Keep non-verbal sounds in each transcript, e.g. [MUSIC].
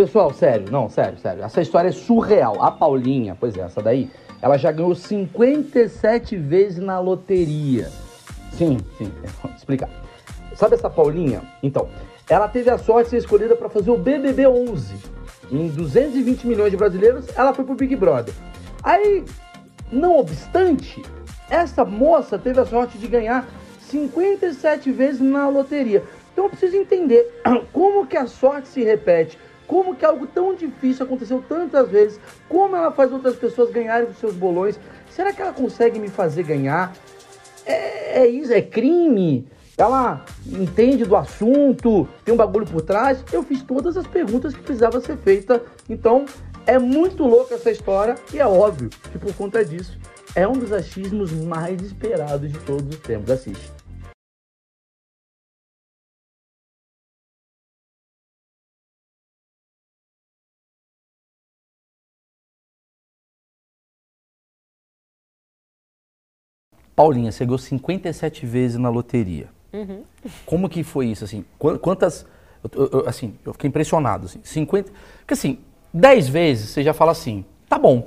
Pessoal, sério, não, sério, sério. Essa história é surreal. A Paulinha, pois é, essa daí, ela já ganhou 57 vezes na loteria. Sim, sim, vou explicar. Sabe essa Paulinha? Então, ela teve a sorte de ser escolhida para fazer o BBB 11. Em 220 milhões de brasileiros, ela foi pro Big Brother. Aí, não obstante, essa moça teve a sorte de ganhar 57 vezes na loteria. Então eu preciso entender [CLEARS THROAT] como que a sorte se repete, como que algo tão difícil aconteceu tantas vezes, como ela faz outras pessoas ganharem os seus bolões. Será que ela consegue me fazer ganhar? É, é isso, é crime? Ela entende do assunto, tem um bagulho por trás. Eu fiz todas as perguntas que precisava ser feita. Então, é muito louca essa história e é óbvio que por conta disso é um dos achismos mais esperados de todos os tempos. Assiste. Paulinha, você ganhou 57 vezes na loteria. Uhum. Como que foi isso, assim? Qu- Quantas, eu, eu- assim, eu fiquei impressionado, assim, 50, porque assim, 10 vezes você já fala assim, tá bom,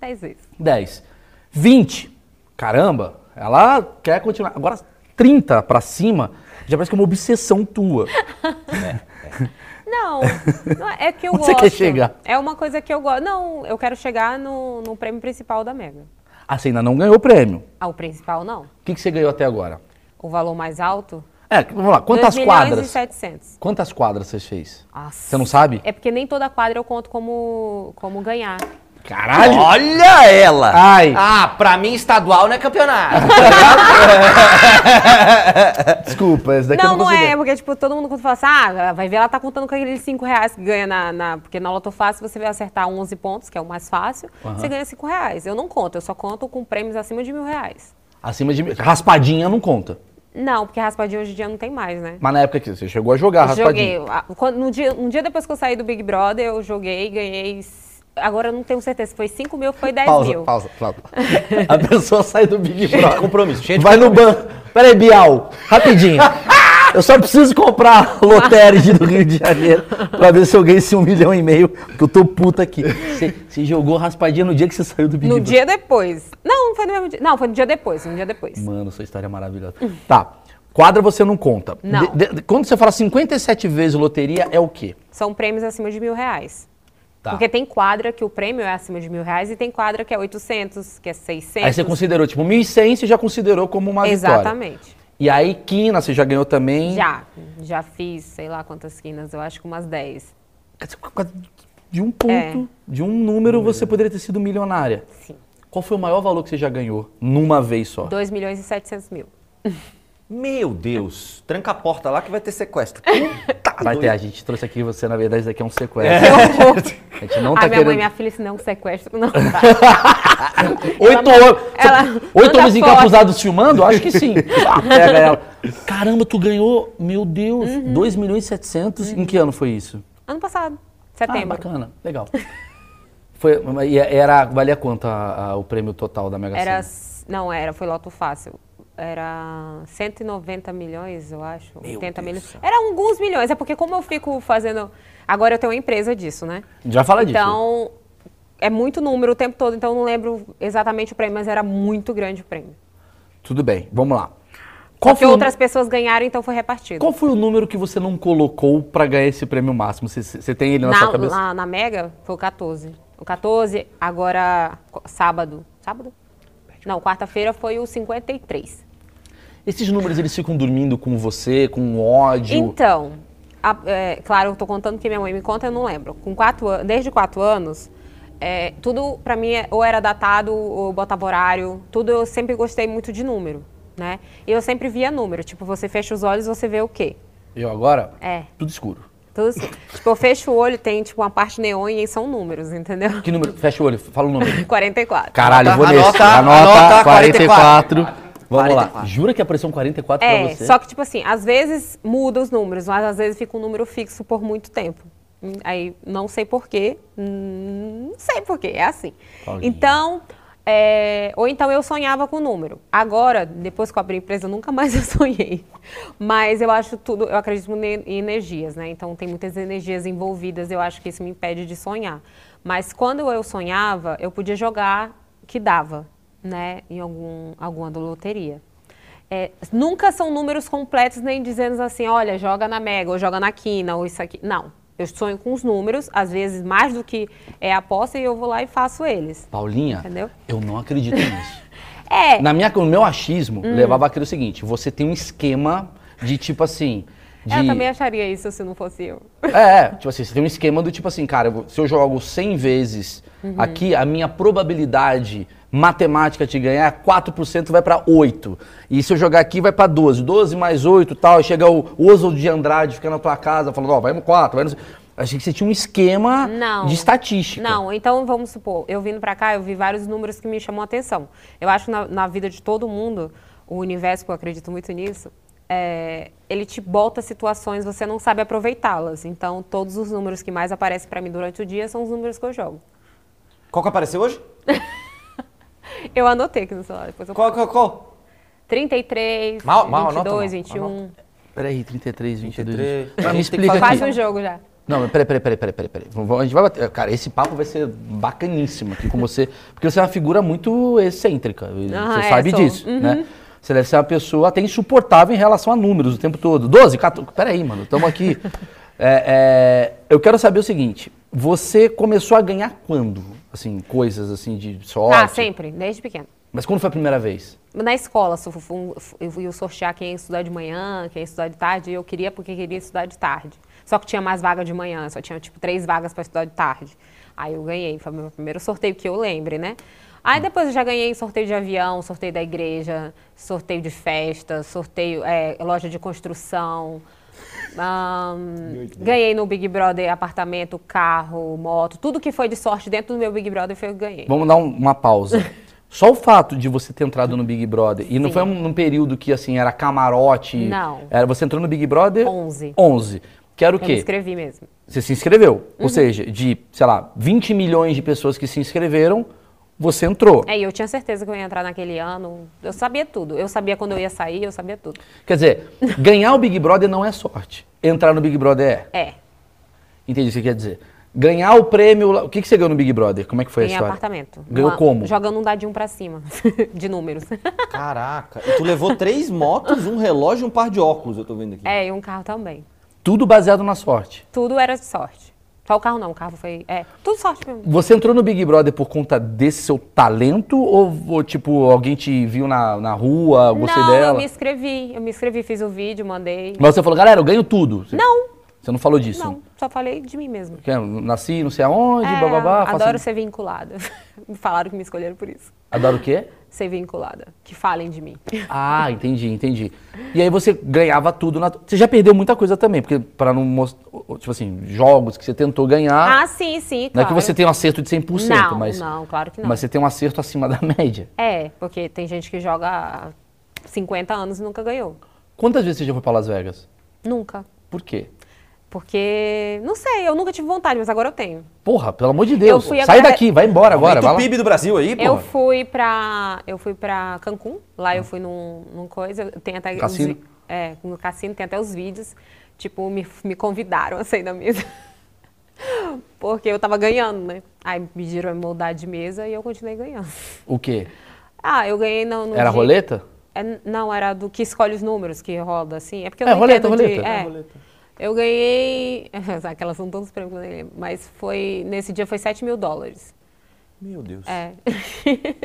Dez vezes. 10. 20, caramba, ela quer continuar. Agora, 30 pra cima, já parece que é uma obsessão tua. [LAUGHS] Não, não é é que eu Onde [LAUGHS] você gosto. quer chegar? É uma coisa que eu gosto. Não, eu quero chegar no, no prêmio principal da Mega. Você ainda não ganhou o prêmio. Ah, o principal não. O que, que você ganhou até agora? O valor mais alto? É, vamos lá, quantas 2 milhões quadras? e 700. Quantas quadras você fez? Nossa. Você não sabe? É porque nem toda quadra eu conto como, como ganhar. Caralho! Olha ela! Ai. Ah, pra mim estadual não é campeonato. [LAUGHS] Desculpa, esse daqui eu não, não não consegui. é, porque tipo, todo mundo quando fala assim, ah, vai ver, ela tá contando com aqueles 5 reais que ganha na, na- Porque na Loto Fácil você vai acertar 11 pontos, que é o mais fácil, você ganha 5 reais. Eu não conto, eu só conto com prêmios acima de mil reais. Acima de mil. Raspadinha não conta. Não, porque raspadinha hoje em dia não tem mais, né? Mas na época que você chegou a jogar raspadinha. Joguei. Ah, no dia, um dia depois que eu saí do Big Brother, eu joguei, ganhei. Agora eu não tenho certeza se foi 5 mil ou foi 10 Pausa, mil. pausa, pausa. [LAUGHS] A pessoa sai do Big Brother. compromisso, cheio de Vai no banco. Peraí, Bial, rapidinho. [LAUGHS] Eu só preciso comprar lotérica do Rio de Janeiro pra ver se eu ganho esse um milhão e meio, que eu tô puta aqui. Você, você jogou raspadinha no dia que você saiu do Big No Brother. dia depois. Não, não foi no mesmo dia. Não, foi no dia depois, um dia depois. Mano, sua história é maravilhosa. [LAUGHS] Tá. Quadra você não conta. Não. De- de- quando você fala 57 vezes loteria, é o quê? São prêmios acima de mil reais. Tá. Porque tem quadra que o prêmio é acima de mil reais e tem quadra que é 800, que é 600. Aí você considerou, tipo, 1.100 você já considerou como uma vitória. Exatamente. E aí, quina, você já ganhou também? Já. Já fiz, sei lá quantas quinas, eu acho que umas 10. De um ponto, É. de um número, você poderia ter sido milionária. Sim. Qual foi o maior valor que você já ganhou numa vez só? 2 milhões e 700 mil. Meu Deus, tranca a porta lá que vai ter sequestro. [LAUGHS] Vai ter, a gente trouxe aqui você, na verdade, isso daqui é um sequestro. Que [LAUGHS] horror. A gente não [LAUGHS] a tá minha querendo... mãe e minha filha, se não sequestro, não. Oito, Ela- ela oito homens encapuzados filmando? Acho que sim. Ah, Pega ela. Caramba, tu ganhou, meu Deus, Uhum. 2 milhões e 700. Em que ano foi isso? ano passado, Ah, setembro. bacana, legal. Foi, e era, valia quanto a- a- o prêmio total da Mega Era, Sena? s- não era, foi loto fácil. Era 190 milhões, eu acho. 80 milhões. Era alguns milhões, é porque como eu fico fazendo. Agora eu tenho uma empresa disso, né? Já fala disso. Então, é muito número o tempo todo, então eu não lembro exatamente o prêmio, mas era muito grande o prêmio. Tudo bem, vamos lá. Qual Porque outras o, pessoas ganharam, então foi repartido. qual foi o número que você não colocou pra ganhar esse prêmio máximo? Você, você tem ele na, sua Na, cabeça? na, na Mega foi o 14. O 14, agora sábado. Sábado? Não, quarta-feira foi o 53. Esses números, eles ficam dormindo com você, com ódio? Então, a- é, claro, eu tô contando que minha mãe me conta, eu não lembro. Com quatro, desde quatro anos, é, tudo pra mim é- ou era datado ou botava horário. Tudo eu sempre gostei muito de número, né? E eu sempre via número. Tipo, você fecha os olhos, você vê o quê? Eu agora? É. Tudo escuro. Tudo assim. [LAUGHS] tipo, eu fecho o olho, tem tipo uma parte neon e são números, entendeu? Que número? Fecha o olho, fala o número. [LAUGHS] 44. Caralho, vou nesse. anota, Anota, anota, 44. Vamos lá. 44. Jura que apareceu um 44 É, pra você? só que, tipo assim, às vezes muda os números, mas às vezes fica um número fixo por muito tempo. Hum, Aí, não sei porquê. Não sei porquê, é assim. Paulinha. Então, É, ou então eu sonhava com o número. Agora, depois que eu abri a empresa, nunca mais [LAUGHS] eu sonhei. Mas eu acho tudo, eu acredito em energias, né? Então tem muitas energias envolvidas, eu acho que isso me impede de sonhar. Mas quando eu sonhava, eu podia jogar que dava, né? Em algum, alguma loteria. É, nunca são números completos, nem dizendo assim, olha, joga na Mega, ou joga na Quina, ou isso aqui. Não. Eu sonho com os números, às vezes mais do que é aposta, e eu vou lá e faço eles. Paulinha, Entendeu? eu não acredito nisso. [LAUGHS] É. Na minha, no meu achismo, levava aquilo seguinte: você tem um esquema de tipo assim. De, Eu também acharia isso se não fosse eu. É, tipo assim, você tem um esquema do tipo assim, cara, se eu jogo 100 vezes Uhum. aqui, a minha probabilidade matemática de ganhar é 4% vai pra 8. E se eu jogar aqui vai pra 12. 12 mais 8 e tal, e chega o Oswald de Andrade fica na tua casa falando, ó, vai no 4, vai no... Achei que você tinha um esquema Não. de estatística. Não, então vamos supor, eu vindo pra cá, eu vi vários números que me chamam a atenção. Eu acho que na, na vida de todo mundo, o universo, que eu acredito muito nisso, é, ele te bota situações, você não sabe aproveitá-las. Então, todos os números que mais aparecem pra mim durante o dia são os números que eu jogo. Qual que apareceu hoje? [LAUGHS] [LAUGHS] Eu anotei aqui no celular, depois eu Qual, qual, qual? 33, Mal- mal, anota, 22, mal, 21. anota. Peraí, 33, 22. 23. Mas me explica. Faz um jogo já. Não, peraí, peraí, peraí, peraí, peraí, A gente vai bater. Cara, esse papo vai ser bacaníssimo aqui com você, porque você é uma figura muito excêntrica. Ah, você é, sabe sou. disso, né? Você deve ser uma pessoa até insuportável em relação a números o tempo todo. 12, 14. Peraí, mano, estamos aqui. [LAUGHS] É, é, eu quero saber o seguinte: você começou a ganhar quando? Assim, coisas assim de sorte? Ah, sempre, desde pequeno. Mas quando foi a primeira vez? Na escola, eu ia sortear quem ia estudar de manhã, quem ia estudar de tarde, e eu queria porque queria estudar de tarde. Só que tinha mais vaga de manhã, só tinha tipo três vagas para estudar de tarde. Aí eu ganhei, foi o meu primeiro sorteio que eu lembre, né? Aí depois eu já ganhei sorteio de avião, sorteio da igreja, sorteio de festa, sorteio, é, loja de construção. Ahn, ganhei no Big Brother apartamento, carro, moto, tudo que foi de sorte dentro do meu Big Brother foi o que eu ganhei. Vamos dar um- uma pausa. [LAUGHS] Só o fato de você ter entrado no Big Brother, e não Sim. foi um, num período que, assim, era camarote. Não. Era, você entrou no Big Brother? 11. 11. Que era o Eu me quê? inscrevi mesmo. Você se inscreveu. Uhum. Ou seja, de, sei lá, 20 milhões de pessoas que se inscreveram, você entrou. É, e eu tinha certeza que eu ia entrar naquele ano. Eu sabia tudo. Eu sabia quando eu ia sair, eu sabia tudo. Quer dizer, [LAUGHS] ganhar o Big Brother não é sorte. Entrar no Big Brother é. É, Entendi o que você quer dizer. Ganhar o prêmio. lá- O que, que você ganhou no Big Brother? Como é que foi a ganhei história? apartamento. Ganhou Uma- como? Jogando um dadinho pra cima, [LAUGHS] de números. Caraca. E tu levou três motos, um relógio e um par de óculos, eu tô vendo aqui. é, e um carro também. Tudo baseado na sorte. Tudo era de sorte. Só o carro não, o carro foi... É, tudo sorte mesmo. Você entrou no Big Brother por conta desse seu talento? Ou, ou, tipo, alguém te viu na, na rua, gostei não, dela? eu me inscrevi. Eu me inscrevi, fiz o vídeo, mandei. Mas você falou, galera, eu ganho tudo. Você- Não, Você não falou disso? não. Só falei de mim mesmo. Que eu nasci não sei aonde, É, bababá. faço- adoro ser vinculada. Me [LAUGHS] falaram que me escolheram por isso. Adoro o quê? Ser vinculada. Que falem de mim. [LAUGHS] Ah, entendi, entendi. E aí você ganhava tudo. Na... Você já perdeu muita coisa também, porque para não mostrar, tipo assim, jogos que você tentou ganhar, Ah, sim, sim, não claro. é que você tem um acerto de 100%, Não, mas, não, claro que não. mas você tem um acerto acima da [LAUGHS] média. É, porque tem gente que joga há 50 anos e nunca ganhou. Quantas vezes você já foi para Las Vegas? Nunca. Por quê? Porque, não sei, eu nunca tive vontade, mas agora eu tenho. Porra, pelo amor de Deus. fui Sai agora- daqui, vai embora agora. Aumenta Vai o. PIB do Brasil aí, Eu porra. fui pra. Eu fui pra Cancún, lá eu fui num, num coisa, tem até. os Cassino? vi- é, no cassino tem até os vídeos. Tipo, me, me convidaram a sair da mesa. [LAUGHS] Porque eu tava ganhando, né? Aí me pediram a mudar de mesa e eu continuei ganhando. O quê? Ah, eu ganhei no. no Era dia- roleta? É, não, era do que escolhe os números, que roda assim. É porque eu É, não roleta, de- roleta. é. É, roleta. Eu ganhei. [LAUGHS] Aquelas são todos prêmios, eu nem lembro. Mas foi. Nesse dia foi 7 mil dólares. Meu Deus. É.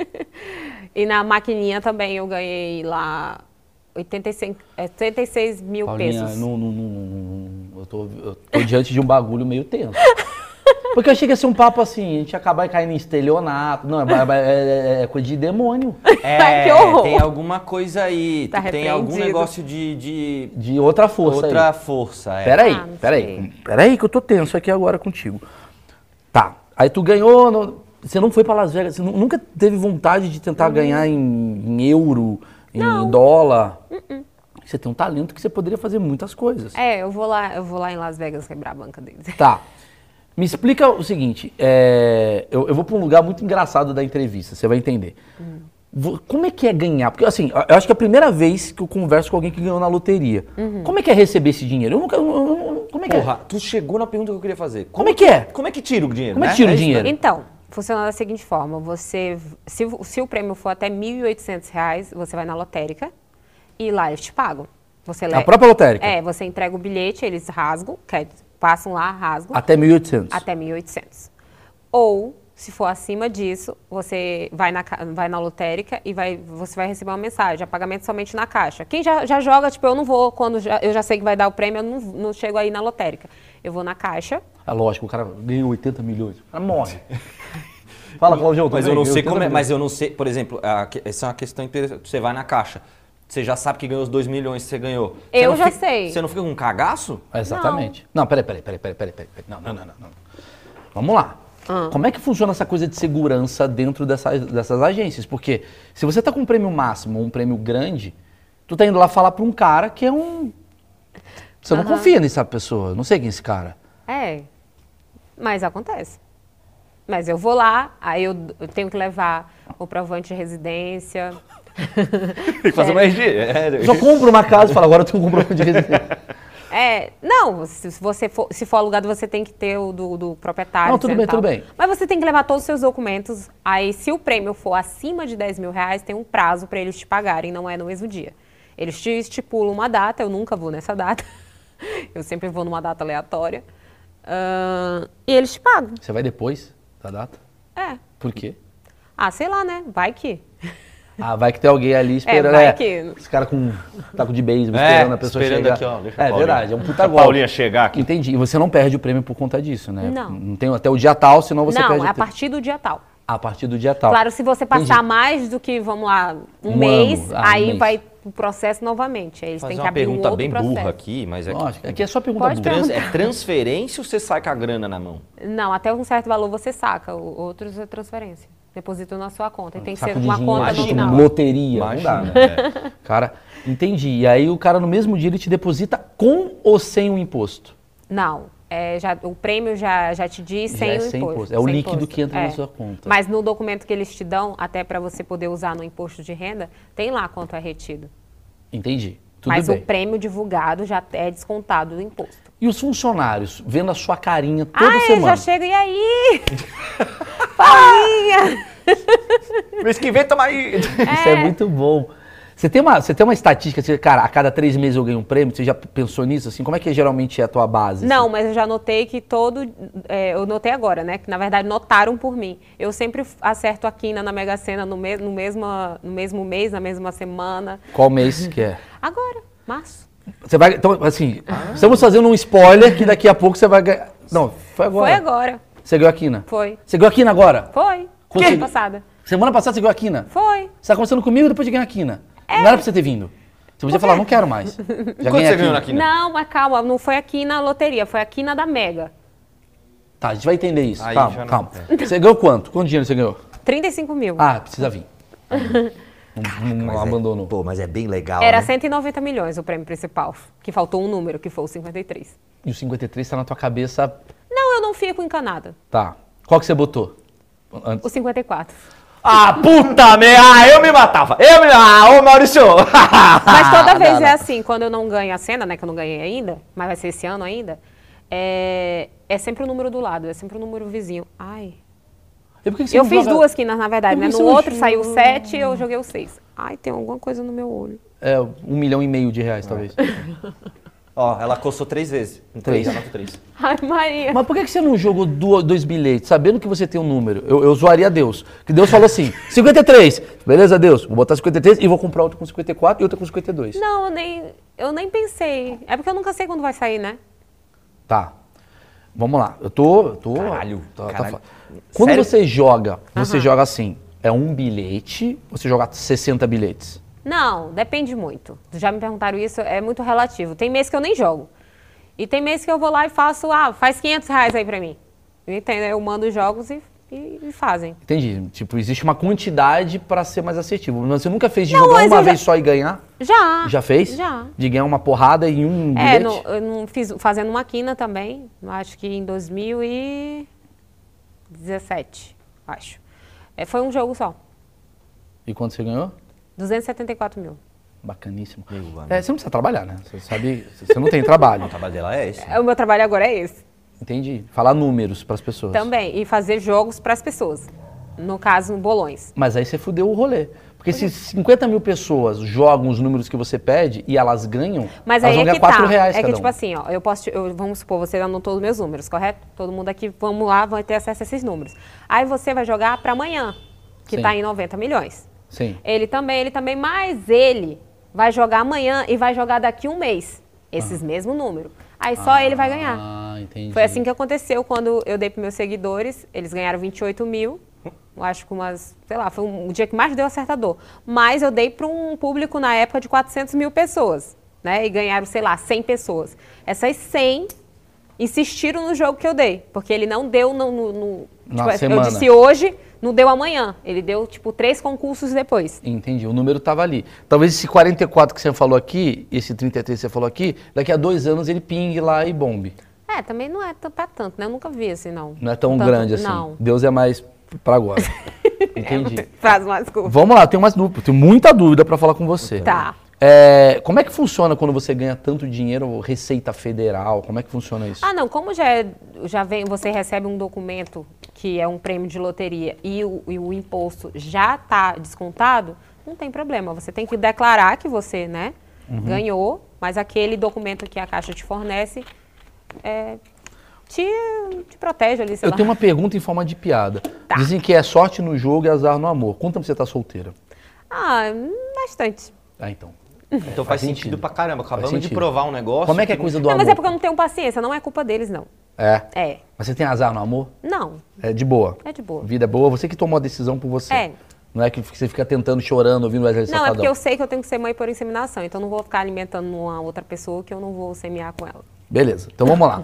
[LAUGHS] e na maquininha também eu ganhei lá 86, é, 86 mil Paulinha, pesos. não, não, não, não, não- eu, tô, eu tô diante de um bagulho meio tenso. Porque eu achei que ia ser um papo assim, a gente ia acabar caindo em estelionato. Não, é, é- é- é coisa de demônio. [LAUGHS] É, Que horror. tem alguma coisa aí. Tá tem algum negócio de, de De outra força outra aí. força. É. Peraí, Ah, não peraí. Peraí que eu tô tenso aqui agora contigo. Tá, aí tu ganhou, no- você não foi pra Las Vegas, você nu- nunca teve vontade de tentar ganhar em, em euro, em dólar? Você tem um talento que você poderia fazer muitas coisas. É, eu vou lá, eu vou lá em Las Vegas quebrar a banca deles. Tá. [LAUGHS] Me explica o seguinte, é, eu, eu vou para um lugar muito engraçado da entrevista, você vai entender. Vo- Como é que é ganhar? Porque assim, eu acho que é a primeira vez que eu converso com alguém que ganhou na loteria. Como é que é receber esse dinheiro? Eu nunca. eu- eu- eu- como é que é? Porra, tu chegou na pergunta que eu queria fazer. Como é que é? Como é que tira o dinheiro? Como é né? que tira o isso, dinheiro? né? Então, funciona da seguinte forma: você, se, o- se o prêmio for até 1.800 reais, você vai na lotérica e lá eles te pagam. Você A le- própria lotérica? É, você entrega o bilhete, eles rasgam, quer, passam lá, rasgam, Até 1.800. até 1.800. Ou, se for acima disso, você vai na, vai na lotérica e vai, você vai receber uma mensagem, a pagamento somente na caixa. Quem já, já joga, tipo, eu não vou, quando já- eu já sei que vai dar o prêmio, eu não, não chego aí na lotérica. Eu vou na caixa, É lógico, o cara ganhou 80 milhões. O cara morre. [LAUGHS] Fala, Claudio. Mas eu não sei 80 como é. Mas eu não sei, por exemplo, a essa é uma questão interessante. Você vai na caixa. Você já sabe que ganhou os 2 milhões que você ganhou. Você Eu não já fica- sei. Você não fica com um cagaço? Exatamente. Não, peraí, peraí, peraí, peraí, peraí, peraí. peraí. Não, não, não, não, não. Vamos lá. Como é que funciona essa coisa de segurança dentro dessas, dessas agências? Porque se você tá com um prêmio máximo, um prêmio grande, tu tá indo lá falar pra um cara que é um... Você não confia nessa pessoa. Não sei quem é esse cara. É, mas acontece. Mas eu vou lá, aí eu, eu tenho que levar o provante de residência. [LAUGHS] Tem que fazer uma RG. É, Só compra uma casa e fala, agora eu tenho um comprovante de residência. É, não, se você for, se for alugado, você tem que ter o do, do proprietário. Não, tudo dizendo bem, tal. tudo bem. Mas você tem que levar todos os seus documentos. Aí, se o prêmio for acima de 10 mil reais, tem um prazo para eles te pagarem, não é no mesmo dia. Eles te estipulam uma data, eu nunca vou nessa data. [LAUGHS] Eu sempre vou numa data aleatória. Ahn, e eles te pagam. Você vai depois da data? É. Por quê? Ah, sei lá, né? Vai que. Ah, vai que tem alguém ali esperando. vai é, que- Esse cara com taco de beisebol É, esperando a pessoa esperando chegar. aqui, ó, deixa é verdade, é um puta [LAUGHS] golpe. Paulinha chegar aqui. Entendi. E você não perde o prêmio por conta disso, né? Não. Não tem até o dia tal, senão você não, perde é o a partir do dia tal. A partir do dia tal. Claro, se você passar Entendi. mais do que, vamos lá, um, Um mês. Ah, um aí mês. vai o processo novamente. Aí eles Fazer têm que uma abrir um pergunta outro bem processo. burra aqui, mas é que- Lógico, aqui é só pergunta Pode burra. Trans- é transferência ou você sai com a grana na mão? Não, até um certo valor você saca, o- outros é transferência. Deposita na sua conta. E tem que ser de uma dinheiro, conta imagina. nominal. loteria, não dá, né? É. Cara, entendi. E aí o cara no mesmo dia ele te deposita com ou sem o imposto? Não. é, já, o prêmio já, já te diz Já sem é o sem imposto. imposto. É o sem líquido imposto. que entra na É. sua conta. Mas no documento que eles te dão, até para você poder usar no imposto de renda, tem lá quanto é retido. Entendi. Tudo Mas bem. o prêmio divulgado já é descontado do imposto. E os funcionários, vendo a sua carinha toda ah, é, semana? já chega, e aí? [LAUGHS] Paulinha! [LAUGHS] Mês que vem, tamo aí! Isso é muito bom. Você tem uma, você tem uma estatística, assim, cara, a cada três meses eu ganho um prêmio? Você já pensou nisso? Assim, como é que geralmente é a tua base? assim? Não, mas eu já notei que todo. é, eu notei agora, né? Que na verdade notaram por mim. Eu sempre acerto a quina na Mega Sena no, me, no, mesma, no mesmo mês, na mesma semana. Qual mês que é? Agora, março. Você vai, então, assim, estamos fazendo um spoiler que daqui a pouco você vai ganhar. Não, foi agora. Foi agora. Você ganhou a quina? Foi. Você ganhou a quina agora? Foi. Consegui- Semana passada. Semana passada você ganhou a quina? Foi. Você tá conversando comigo depois de ganhar a quina. É. Não era pra você ter vindo. Você podia falar, não quero mais. [LAUGHS] Já Quanto você ganhou na quina. Não, mas calma, não foi aqui na loteria, foi aqui na da Mega. Tá, a gente vai entender isso. Aí calma, já não- calma. Você ganhou quanto? Quanto dinheiro você ganhou? 35 mil. Ah, precisa vir. [LAUGHS] Não, não é- abandonou. pô, mas é bem legal, Era né? 190 milhões o prêmio principal, que faltou um número, que foi o 53. E o 53 tá na tua cabeça. Não, eu não fico encanada. Tá. Qual que você botou? Antes. O 54. Ah, puta merda! Ah, eu me matava! Eu me. Ah, ô Maurício! [LAUGHS] Mas toda não, vez não. é assim, quando eu não ganho a cena, né, que eu não ganhei ainda, mas vai ser esse ano ainda, é, é sempre o número do lado, é sempre o número vizinho. Ai. Eu não fiz joga- duas quinas, na verdade, né? No não outro joga- saiu o 7 eu joguei o 6. Ai, tem alguma coisa no meu olho. É, um milhão e meio de reais, talvez. [LAUGHS] Ó, ela coçou três vezes. Em Três. três, anota três. Ai, Maria. Mas por que você não jogou dois bilhetes, sabendo que você tem um número? Eu, eu zoaria Deus. Que Deus falou assim: [LAUGHS] 53. Beleza, Deus? Vou botar 53 e vou comprar outro com 54 e outro com 52. Não, eu nem, eu nem pensei. É porque eu nunca sei quando vai sair, né? Tá. Vamos lá. Eu tô. Eu tô Caralho, tá- tá caralho. Quando Sério? você joga, você Aham. joga assim: é um bilhete, você joga 60 bilhetes. Não, depende muito. Já me perguntaram isso, é muito relativo. Tem mês que eu nem jogo. E tem mês que eu vou lá e faço, ah, faz 500 reais aí pra mim. Entendeu? Eu mando os jogos e e, e fazem. Entendi. Tipo, existe uma quantidade pra ser mais assertivo. Mas Você nunca fez de Não, jogar mas uma eu vez já- só e ganhar? Já. Já fez? Já. De ganhar uma porrada em um É, bilhete? no, eu não fiz fazendo uma quina também, acho que em 2017, acho. É, foi um jogo só, E quanto você ganhou? 274 mil. Bacaníssimo. Meu amigo. É, você não precisa trabalhar, né? Você sabe, você não tem trabalho. [LAUGHS] O trabalho dela é esse. É, O meu trabalho agora é esse, Entendi. Falar números pras pessoas. também, e fazer jogos para as pessoas. No caso, bolões. Mas aí você fudeu o rolê. Porque se 50 mil pessoas jogam os números que você pede e elas ganham, Mas elas aí vão é ganhar que 4 tá. reais é que tipo um. assim, ó, eu posso, te- eu- vamos supor, você anotou os meus números, correto? Todo mundo aqui, vamos lá, vai ter acesso a esses números. Aí você vai jogar para amanhã, que está em 90 milhões. Sim. Ele também, ele também, mas ele vai jogar amanhã e vai jogar daqui um mês. Esses mesmos números. Aí só ele vai ganhar. Ah, entendi. Foi assim que aconteceu quando eu dei para meus seguidores. Eles ganharam 28 mil. Eu acho que umas, sei lá, foi um, o dia que mais deu acertador. Mas eu dei para um público na época de 400 mil pessoas. Né? E ganharam, sei lá, 100 pessoas. Essas 100 insistiram no jogo que eu dei. Porque ele não deu no. no- no- tipo, semana. eu disse hoje, não deu amanhã. Ele deu, tipo, três concursos depois. Entendi, o número estava ali. Talvez esse 44 que você falou aqui, esse 33 que você falou aqui, daqui a dois anos ele pingue lá e bombe. É, também não é pra tanto, né? Eu nunca vi assim, não. Não é tão Tanto- grande assim. Não. Deus é mais pra agora. [LAUGHS] Entendi. Faz mais curva. Vamos lá, tem umas dúvidas, tenho muita dúvida para falar com você. Tá. É, como é que funciona quando você ganha tanto dinheiro, Receita Federal? Como é que funciona isso? Ah, não, como já, é- já vem, você recebe um documento que é um prêmio de loteria e o, e o imposto já está descontado, não tem problema. Você tem que declarar que você, né, Uhum. ganhou, mas aquele documento que a Caixa te fornece é, te, te protege ali, sei Eu lá. tenho uma pergunta em forma de piada. Tá. Dizem que é sorte no jogo e azar no amor. Conta pra você estar solteira. Ah, bastante. Ah, então. Então Faz faz, sentido. sentido. pra caramba. Acabamos de provar um negócio. Como é que é a coisa do Não, amor? mas é porque eu não tenho paciência, não é culpa deles, não. É. É. Mas você tem azar no amor? Não, É de boa. é de boa. Vida é boa, você que tomou a decisão por você. É. Não é que você fica tentando, chorando, ouvindo o Wesley Não, é Safadão. porque eu sei que eu tenho que ser mãe por inseminação, então eu não vou ficar alimentando uma outra pessoa que eu não vou semear com ela. Beleza, então vamos lá.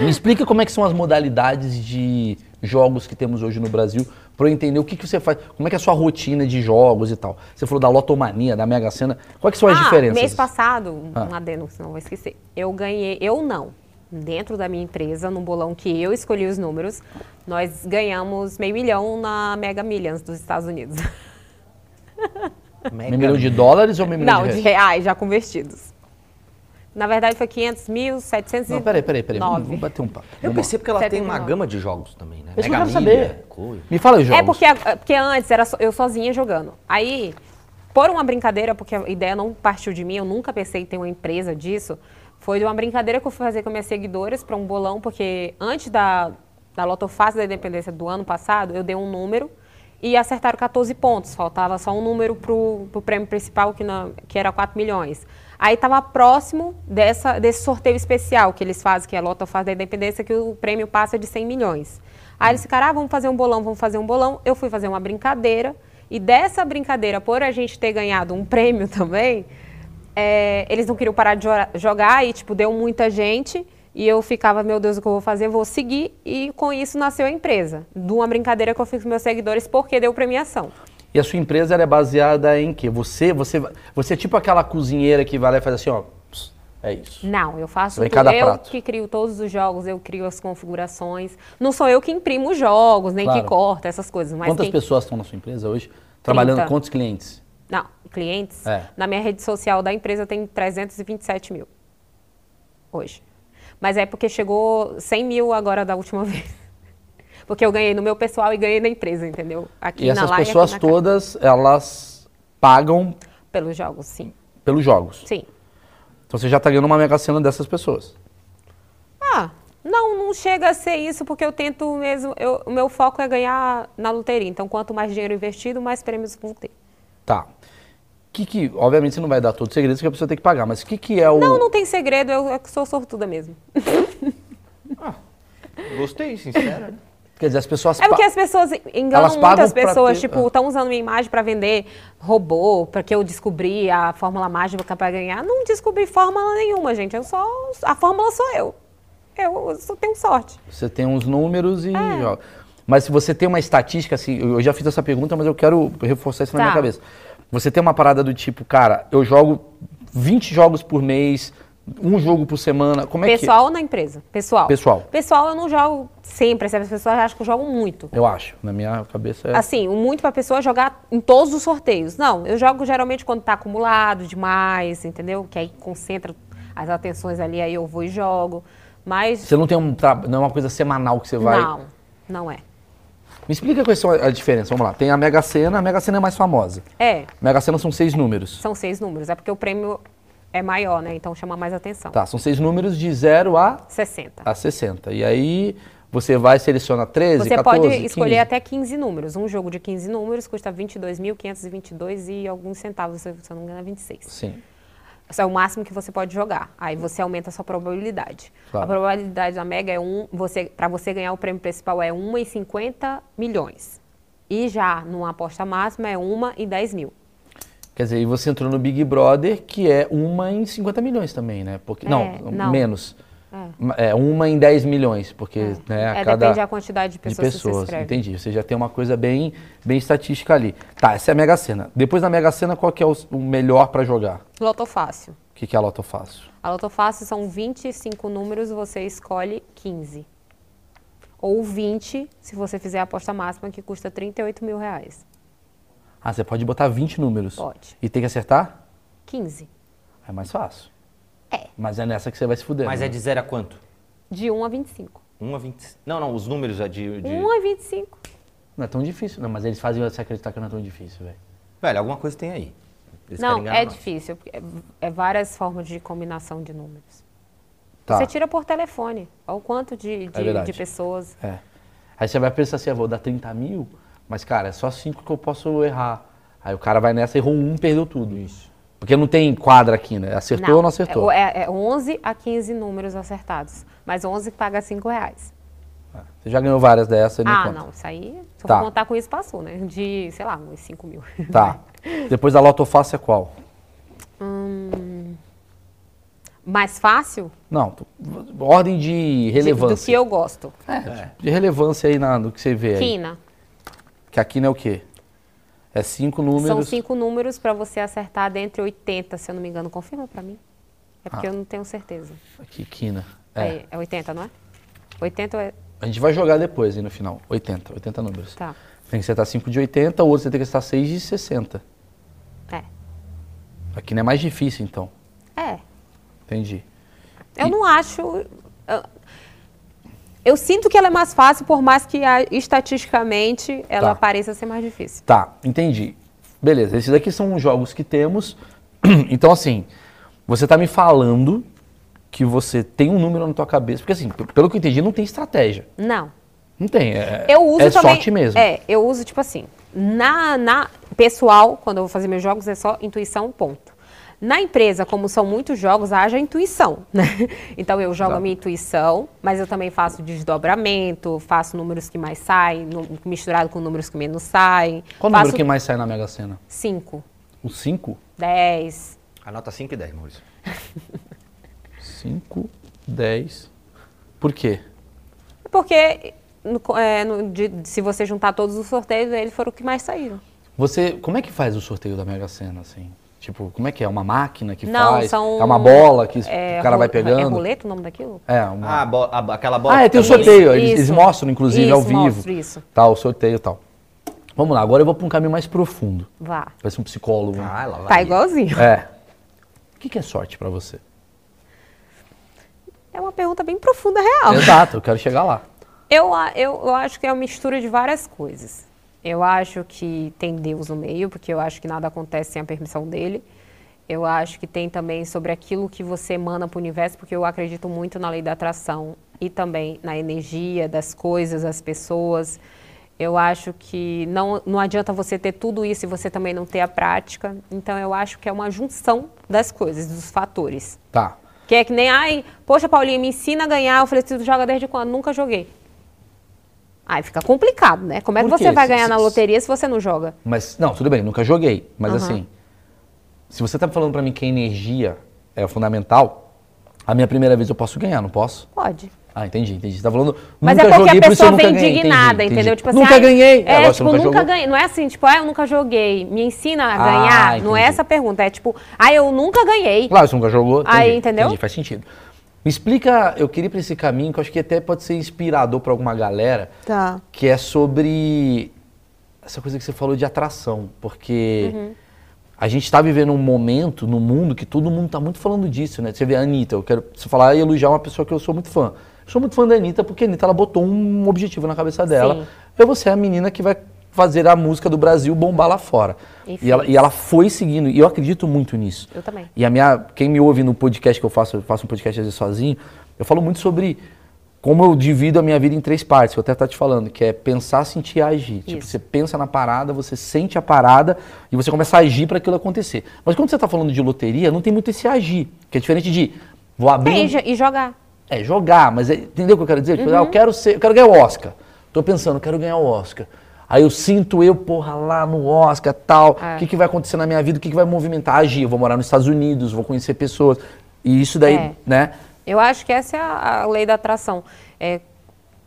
Me explica como é que são as modalidades de jogos que temos hoje no Brasil, para eu entender o que, que você faz, como é que é a sua rotina de jogos e tal. Você falou da lotomania, da Mega Sena, quais são as ah, diferenças? mês passado, Ah. um adendo, senão eu vou esquecer. Eu ganhei, eu não, dentro da minha empresa, num bolão que eu escolhi os números, nós ganhamos meio milhão na Mega Millions dos Estados Unidos. Meio milhão de dólares ou meio milhão Não, de de reais? reais já convertidos. Na verdade foi 500 mil, 700 Não, peraí, peraí, peraí, vamos, vamos bater um papo. Eu Vamos lá. percebo que ela tem uma 79. gama de jogos também, né? Eu Mega quero saber. coisa. Me fala os jogos. É porque, porque antes era eu sozinha jogando. Aí, por uma brincadeira, porque a ideia não partiu de mim, eu nunca pensei em ter uma empresa disso, foi de uma brincadeira que eu fui fazer com minhas seguidores para um bolão, porque antes da, da Lotofase da Independência do ano passado, eu dei um número e acertaram 14 pontos. Faltava só um número pro, pro prêmio principal, que, na- que era 4 milhões. Aí estava próximo dessa, desse sorteio especial que eles fazem, que a Lotofase da Independência, que o prêmio passa de 100 milhões. Aí eles ficaram, ah, vamos fazer um bolão, vamos fazer um bolão. Eu fui fazer uma brincadeira. E dessa brincadeira, por a gente ter ganhado um prêmio [LAUGHS] também, é, eles não queriam parar de jo- jogar e, tipo, deu muita gente. E eu ficava, meu Deus, o que eu vou fazer? Vou seguir. E com isso nasceu a empresa. De uma brincadeira que eu fiz com meus seguidores porque deu premiação. E a sua empresa ela é baseada em quê? Você, você, você é tipo aquela cozinheira que vai lá e faz assim, ó, é isso. Não, eu faço tudo. cada Eu prato. que crio todos os jogos, eu crio as configurações. Não sou eu que imprimo os jogos, nem Claro. que corta essas coisas. Mas Quantas quem... pessoas estão na sua empresa hoje? Trabalhando, 30. quantos clientes? Não, clientes. É. Na minha rede social da empresa tem 327 mil. Hoje. Mas é porque chegou 100 mil agora da última [LAUGHS] vez. Porque eu ganhei no meu pessoal e ganhei na empresa, entendeu? Aqui E na essas pessoas na casa. todas, elas pagam Pelos jogos, sim. pelos jogos. Sim. Então você já está ganhando uma mega cena dessas pessoas. Ah, não, não chega a ser isso, porque eu tento mesmo. eu- o meu foco é ganhar na loteria. Então, quanto mais dinheiro investido, mais prêmios vão ter. Tá. Que que, obviamente você não vai dar todos os segredos que a pessoa tem que pagar, mas o que que é o... Não, não tem segredo, eu, eu sou sortuda mesmo. [LAUGHS] Gostei, sincero. Quer dizer, as pessoas... É porque as pessoas enganam muitas pessoas, ter- tipo, ah. estão usando minha imagem para vender robô, porque eu descobri a fórmula mágica para ganhar. Não descobri fórmula nenhuma, gente. Eu só a fórmula sou eu. Eu só tenho sorte. Você tem uns números e... É. joga. Mas se você tem uma estatística, assim, eu já fiz essa pergunta, mas eu quero reforçar isso na Tá. minha cabeça. Você tem uma parada do tipo, cara, eu jogo 20 jogos por mês, um jogo por semana. Como é Pessoal ou na empresa? Pessoal. Pessoal. Pessoal eu não jogo sempre, as pessoas acham que eu jogo muito. que? Eu acho. Na minha cabeça é. Assim, o muito pra pessoa jogar em todos os sorteios. Não, eu jogo geralmente quando tá acumulado demais, entendeu? Que aí concentra as atenções ali, aí eu vou e jogo. Mas Você não tem um não é uma coisa semanal que você vai. não, não é. Me explica qual é a diferença. Vamos lá. Tem a Mega Sena, a Mega Sena é mais famosa. É, Mega Sena são seis números. são seis números. É porque o prêmio é maior, né? Então chama mais atenção. Tá, são seis números de 0 a, 60. a 60. E aí você vai seleciona 13, Você 14, pode escolher 15. até 15 números. Um jogo de 15 números custa 22.522 e alguns centavos, se você não engano, é 26. Sim. Esse é o máximo que você pode jogar. Aí você aumenta a sua probabilidade. Claro. A probabilidade da Mega é um, você, para você ganhar o prêmio principal é 1 em 50 milhões. E já numa aposta máxima é 1 em 10 mil. Quer dizer, e você entrou no Big Brother, que é uma em 50 milhões também, né? Porque, É, não, não. menos. É. uma em 10 milhões, porque né, a É, cada... depende da quantidade de de pessoas, que você pessoas, escreve. entendi. Você já tem uma coisa bem, bem estatística ali. Tá, essa é a Mega Sena. Depois da Mega Sena, qual que é o, o melhor pra jogar? Loto fácil. O que, que é a Loto Fácil? A Loto fácil são 25 números, você escolhe 15. Ou 20, se você fizer a aposta máxima, que custa 38 mil reais. Ah, você pode botar 20 números. Pode. E tem que acertar? 15. É mais fácil. É. Mas é nessa que você vai se fuder. Mas né? é de 0 a quanto? De 1 a 25. 1 a 20. Não, não, os números é de. de... 1 a 25. Não é tão difícil, não. Mas eles fazem você acreditar que não é tão difícil, velho. Velho, alguma coisa tem aí. Eles Não, é nós. difícil. É, é várias formas de combinação de números. Tá. Você tira por telefone. Olha o quanto de, de, verdade. de pessoas. É. Aí você vai pensar assim, eu vou dar 30 mil, mas, cara, é só 5 que eu posso errar. Aí o cara vai nessa, errou um, perdeu tudo. Isso. Porque não tem quadra aqui, né? Acertou ou não acertou? É, é 11 a 15 números acertados. Mas 11 paga 5 reais. Você já ganhou várias dessas não Ah, conta. não. Isso aí, se eu Tá. for contar com isso, passou, né? De, sei lá, uns 5 mil. Tá. [LAUGHS] Depois da Loto Fácil é qual? Mais fácil Não, ordem de de- relevância. do que eu gosto. É, de relevância aí na, no que você vê aí. Quina. Que aqui não é o quê? É cinco números. São cinco números para você acertar dentre 80, se eu não me engano. Confirma para mim. É porque Ah. eu não tenho certeza. Aqui, quina. É. É, é 80, não é? 80 é. A gente vai jogar depois aí no final. 80, 80 números. Tá. Tem que acertar 5 de 80, o outro você tem que acertar 6 de 60. É. Aqui não é mais difícil, então. É. Entendi. Eu não acho. Eu, sinto que ela é mais fácil, por mais que a- estatisticamente ela Tá. pareça ser mais difícil. Tá, entendi. Beleza, esses daqui são os jogos que temos. [CLEARS THROAT] Então, assim, você tá me falando que você tem um número na tua cabeça. Porque, assim, pelo que eu entendi, não tem estratégia. Não. Não tem. É, Eu uso é também. sorte mesmo. É, eu uso tipo assim. Na, na pessoal, quando eu vou fazer meus jogos, é só intuição, ponto. Na empresa, como são muitos jogos, haja intuição, [LAUGHS] né? Então eu jogo Tá. a minha intuição, mas eu também faço desdobramento, faço números que mais saem, misturado com números que menos saem. Qual o faço número que mais sai na Mega Sena? 5, O 5? 10. Anota 5 e 10, Maurício. [LAUGHS] 5, 10. Por quê? Porque no é, no- de- se você juntar todos os sorteios, eles foram os que mais saíram. Você, como é que faz o sorteio da Mega Sena, assim? Tipo, como é que é? Uma máquina que Não, faz? são. É uma bola que é, o cara vai ro- pegando? É roleta o nome daquilo? É, uma... Ah, a bo- a- aquela bola. Ah, é, tem o sorteio. Eles, Isso. eles mostram, inclusive, ao Isso, vivo. mostro, isso. Tá, o sorteio e tal. Vamos lá, agora eu vou para um caminho mais profundo. Vá. Parece um psicólogo. Ah, lá vai. Tá igualzinho. É. O que, que é sorte pra você? É uma pergunta bem profunda, real. Exato, eu quero chegar lá. Eu, a- eu, eu acho que é uma mistura de várias coisas. Eu acho que tem Deus no meio, porque eu acho que nada acontece sem a permissão dele. Eu acho que tem também sobre aquilo que você emana para o universo, porque eu acredito muito na lei da atração e também na energia das coisas, das pessoas. Eu acho que não, não adianta você ter tudo isso e você também não ter a prática. Então eu acho que é uma junção das coisas, dos fatores. Tá. Que é que nem, ai, poxa, Paulinha, me ensina a ganhar. Eu falei, tu joga desde quando? Nunca joguei. Aí fica complicado, né? Como é que Por você quê? vai ganhar se- na loteria se você não joga? Mas, não, tudo bem, nunca joguei. Mas Aham. assim, se você tá falando pra mim que a energia é fundamental, a minha primeira vez eu posso ganhar, não posso? Pode. Ah, entendi, entendi. Você tá falando. Mas nunca é porque joguei, a pessoa vem ganhei. indignada, Entendi, entendeu? entendi. Tipo assim, nunca ganhei. É, você tipo, nunca nunca ganhei. Não é assim, tipo, ah, eu nunca joguei. Me ensina a Ah, ganhar. não é essa a pergunta. É tipo, ah, eu nunca ganhei. Claro, você nunca jogou. Aí, entendi, entendeu? Entendi, faz sentido. Me explica, eu queria ir pra esse caminho que eu acho que até pode ser inspirador pra alguma galera, Tá. que é sobre essa coisa que você falou de atração, porque Uhum. a gente está vivendo um momento no mundo que todo mundo está muito falando disso, né? Você vê a Anitta, eu quero se falar e elogiar uma pessoa que eu sou muito fã. Eu sou muito fã da Anitta porque a Anitta ela botou um objetivo na cabeça dela. Sim. Eu vou ser a menina que vai fazer a música do Brasil bombar lá fora. E E, ela, e ela foi seguindo, e eu acredito muito nisso. Eu também. E a minha, quem me ouve no podcast que eu faço, eu faço um podcast às vezes sozinho, eu falo muito sobre como eu divido a minha vida em três partes, que eu até tá te falando, que é pensar, sentir e agir. Tipo, Isso. você pensa na parada, você sente a parada e você começa a agir para aquilo acontecer. Mas quando você tá falando de loteria, não tem muito esse agir, que é diferente de vou abrir, É, um- e, jo- jogar. é jogar, mas é- entendeu o que eu quero dizer? Tipo, Uhum. ah, eu quero ser, eu quero ganhar o Oscar. Tô pensando, eu quero ganhar o Oscar. Aí eu sinto eu, porra, lá no Oscar, tal. O É. que, que vai acontecer na minha vida? O que, que vai movimentar? Agir. Eu vou morar nos Estados Unidos, vou conhecer pessoas. E isso daí, É. né? Eu acho que essa é a, a lei da atração. É,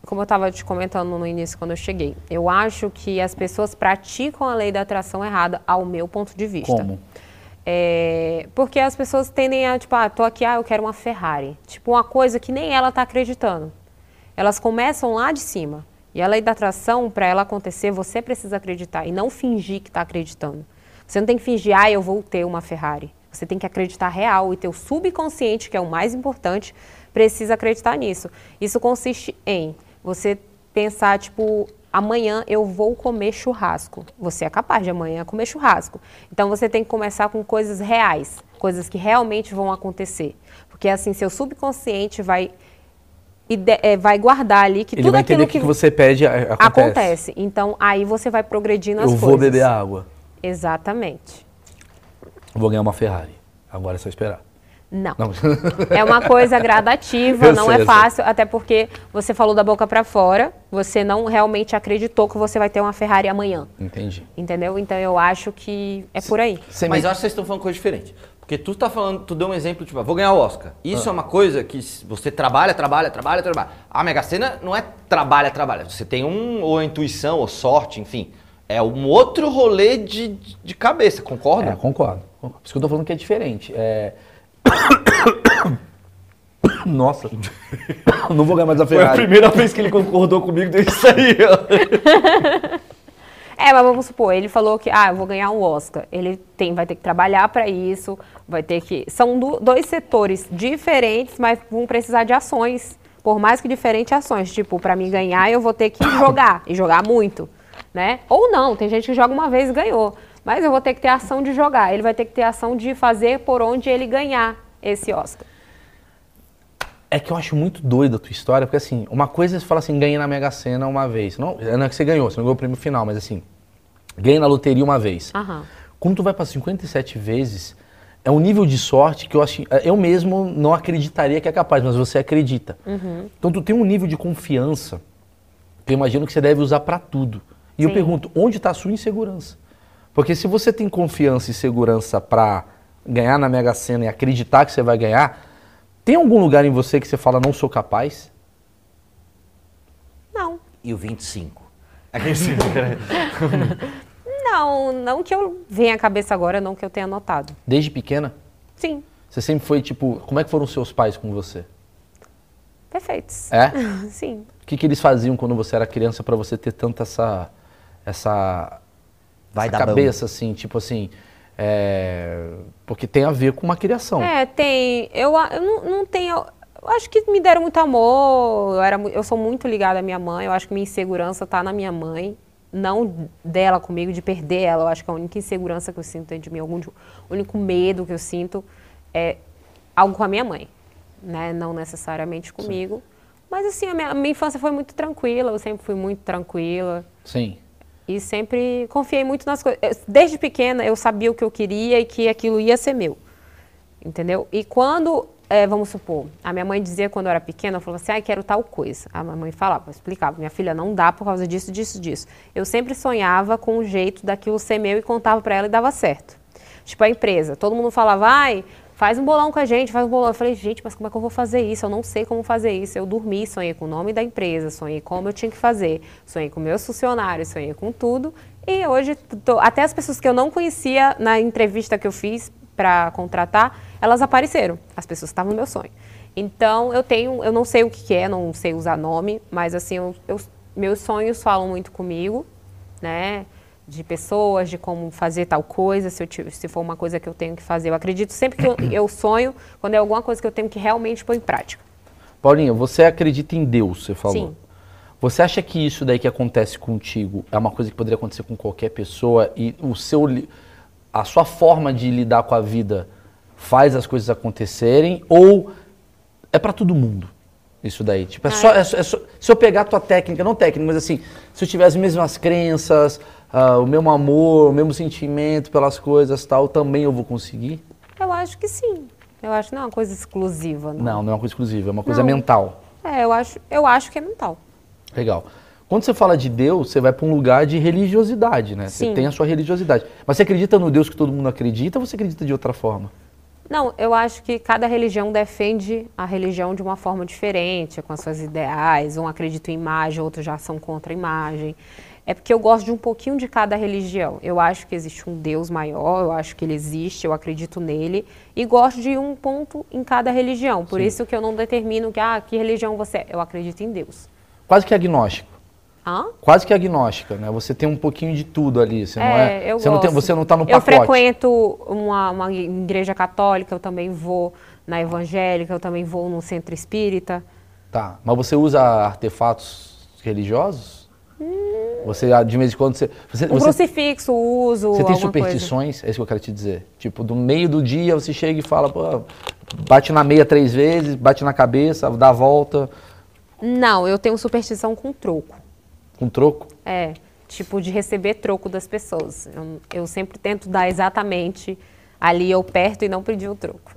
como eu estava te comentando no início, quando eu cheguei. Eu acho que as pessoas praticam a lei da atração errada, ao meu ponto de vista. Como? É, porque as pessoas tendem a, tipo, ah, tô aqui, ah, eu quero uma Ferrari. Tipo, uma coisa que nem ela tá acreditando. Elas começam lá de cima. E a lei da atração, para ela acontecer, você precisa acreditar e não fingir que está acreditando. Você não tem que fingir, ah, eu vou ter uma Ferrari. Você tem que acreditar real e teu subconsciente, que é o mais importante, precisa acreditar nisso. Isso consiste em você pensar, tipo, amanhã eu vou comer churrasco. Você é capaz de amanhã comer churrasco. Então você tem que começar com coisas reais, coisas que realmente vão acontecer. Porque assim, seu subconsciente vai, ide- eh, vai guardar ali que Ele tudo vai entender aquilo o que, que você pede, a- acontece. acontece. Então aí você vai progredindo as Eu coisas. vou beber água. Exatamente. Vou ganhar uma Ferrari. Agora é só esperar. Não. Não. É uma coisa gradativa, [LAUGHS] Eu não sei, é eu sei. fácil, até porque você falou da boca pra fora, você não realmente acreditou que você vai ter uma Ferrari amanhã. Entendi. Entendeu? Então eu acho que é por aí. Mas me- eu acho que vocês estão falando coisa diferente. Porque tu tá falando, tu deu um exemplo, tipo, ah, vou ganhar o Oscar. Isso é uma coisa que você trabalha, trabalha, trabalha, trabalha. A Mega Sena não é trabalha, trabalha. Você tem um, ou intuição, ou sorte, enfim. É um outro rolê de, de cabeça, concorda? É, concordo. Por isso que eu tô falando que é diferente. É... [COUGHS] Nossa. [COUGHS] Não vou ganhar mais a Ferrari. primeira vez que ele concordou comigo deu isso aí, ó. [LAUGHS] É, mas vamos supor, ele falou que, ah, eu vou ganhar um Oscar. Ele tem, vai ter que trabalhar para isso, vai ter que. São do- dois setores diferentes, mas vão precisar de ações. Por mais que diferentes ações. Tipo, para mim ganhar, eu vou ter que [COUGHS] jogar, e jogar muito. Né? Ou não, tem gente que joga uma vez e ganhou. Mas eu vou ter que ter ação de jogar. Ele vai ter que ter ação de fazer por onde ele ganhar esse Oscar. É que eu acho muito doida a tua história, porque assim, uma coisa é você fala assim, ganhei na Mega Sena uma vez. Não, não é que você ganhou, você não ganhou o prêmio final, mas assim, ganhei na loteria uma vez. Aham. Quando tu vai pra 57 vezes, é um nível de sorte que eu acho. Eu mesmo não acreditaria que é capaz, mas você acredita. Então tu tem um nível de confiança que eu imagino que você deve usar pra tudo. E eu Sim. pergunto, onde tá a sua insegurança? Porque se você tem confiança e segurança pra ganhar na Mega Sena e acreditar que você vai ganhar, tem algum lugar em você que você fala, não sou capaz? Não. E o 25? [LAUGHS] Não, não que eu venha à cabeça agora, não que eu tenha notado. Desde pequena? Sim, Você sempre foi tipo, como é que foram seus pais com você? perfeitos. É? [LAUGHS] Sim. O que, que eles faziam quando você era criança pra você ter tanta essa essa, Vai essa dar bom. cabeça assim, tipo assim, é, porque tem a ver com uma criação. É, tem. Eu, eu não, não tenho. Eu acho que me deram muito amor. Eu, era, eu sou muito ligada à minha mãe. Eu acho que minha insegurança tá na minha mãe. Não dela comigo, de perder ela. Eu acho que a única insegurança que eu sinto dentro de mim, algum, o único medo que eu sinto é algo com a minha mãe. Né? Não necessariamente comigo. Mas assim, a minha, a minha infância foi muito tranquila. Eu sempre fui muito tranquila. Sim. E sempre confiei muito nas coisas. Desde pequena eu sabia o que eu queria e que aquilo ia ser meu. Entendeu? E quando, eh, vamos supor, a minha mãe dizia quando eu era pequena, eu falava assim, ah, quero tal coisa. A minha mãe falava, explicava, minha filha, não dá por causa disso, disso, disso. Eu sempre sonhava com o jeito daquilo ser meu e contava pra ela e dava certo. Tipo a empresa, todo mundo falava, ai, faz um bolão com a gente, faz um bolão. Eu falei, gente, mas como é que eu vou fazer isso? Eu não sei como fazer isso. Eu dormi, sonhei com o nome da empresa, sonhei como eu tinha que fazer, sonhei com meus funcionários, sonhei com tudo. E hoje, tô, até as pessoas que eu não conhecia na entrevista que eu fiz para contratar, elas apareceram. As pessoas estavam no meu sonho. Então, eu tenho, eu não sei o que, que é, não sei usar nome, mas assim, eu, eu, meus sonhos falam muito comigo, né? De pessoas, de como fazer tal coisa, se, eu, se for uma coisa que eu tenho que fazer. Eu acredito sempre que eu, [CLEARS THROAT] eu sonho quando é alguma coisa que eu tenho que realmente pôr em prática. Paulinha, você acredita em Deus, você falou. Sim. Você acha que isso daí que acontece contigo é uma coisa que poderia acontecer com qualquer pessoa e o seu a sua forma de lidar com a vida faz as coisas acontecerem ou é para todo mundo? Isso daí. Tipo, é, ah, só, é. é só, se eu pegar a tua técnica, não técnica, mas assim, se eu tiver as mesmas crenças, uh, o mesmo amor, o mesmo sentimento pelas coisas tal, também eu vou conseguir? Eu acho que sim. Eu acho que não é uma coisa exclusiva. Não, não, não é uma coisa exclusiva, é uma coisa não. mental. É, eu acho, eu acho que é mental. Legal. Quando você fala de Deus, você vai para um lugar de religiosidade, né? Sim. Você tem a sua religiosidade. Mas você acredita no Deus que todo mundo acredita ou você acredita de outra forma? Não, eu acho que cada religião defende a religião de uma forma diferente, com as suas ideais. Um acredita em imagem, outros já são contra a imagem. É porque eu gosto de um pouquinho de cada religião. Eu acho que existe um Deus maior, eu acho que ele existe, eu acredito nele. E gosto de um ponto em cada religião. Por Sim. isso que eu não determino que, ah, que religião você é. Eu acredito em Deus. Quase que agnóstico. Hã? Quase que agnóstica, né? Você tem um pouquinho de tudo ali. Você é, não é. Eu você, gosto. Não tem, você não está no pacote. Eu frequento uma, uma igreja católica, eu também vou na evangélica, eu também vou no centro espírita. Tá. Mas você usa artefatos religiosos? Você, de vez em quando, você... você um você, crucifixo, uso, Você tem superstições? Coisa. É isso que eu quero te dizer. Tipo, do meio do dia você chega e fala, pô, bate na meia três vezes, bate na cabeça, dá a volta. Não, eu tenho superstição com troco. Com troco? É, tipo de receber troco das pessoas. Eu, eu sempre tento dar exatamente ali eu perto e não pedir o troco.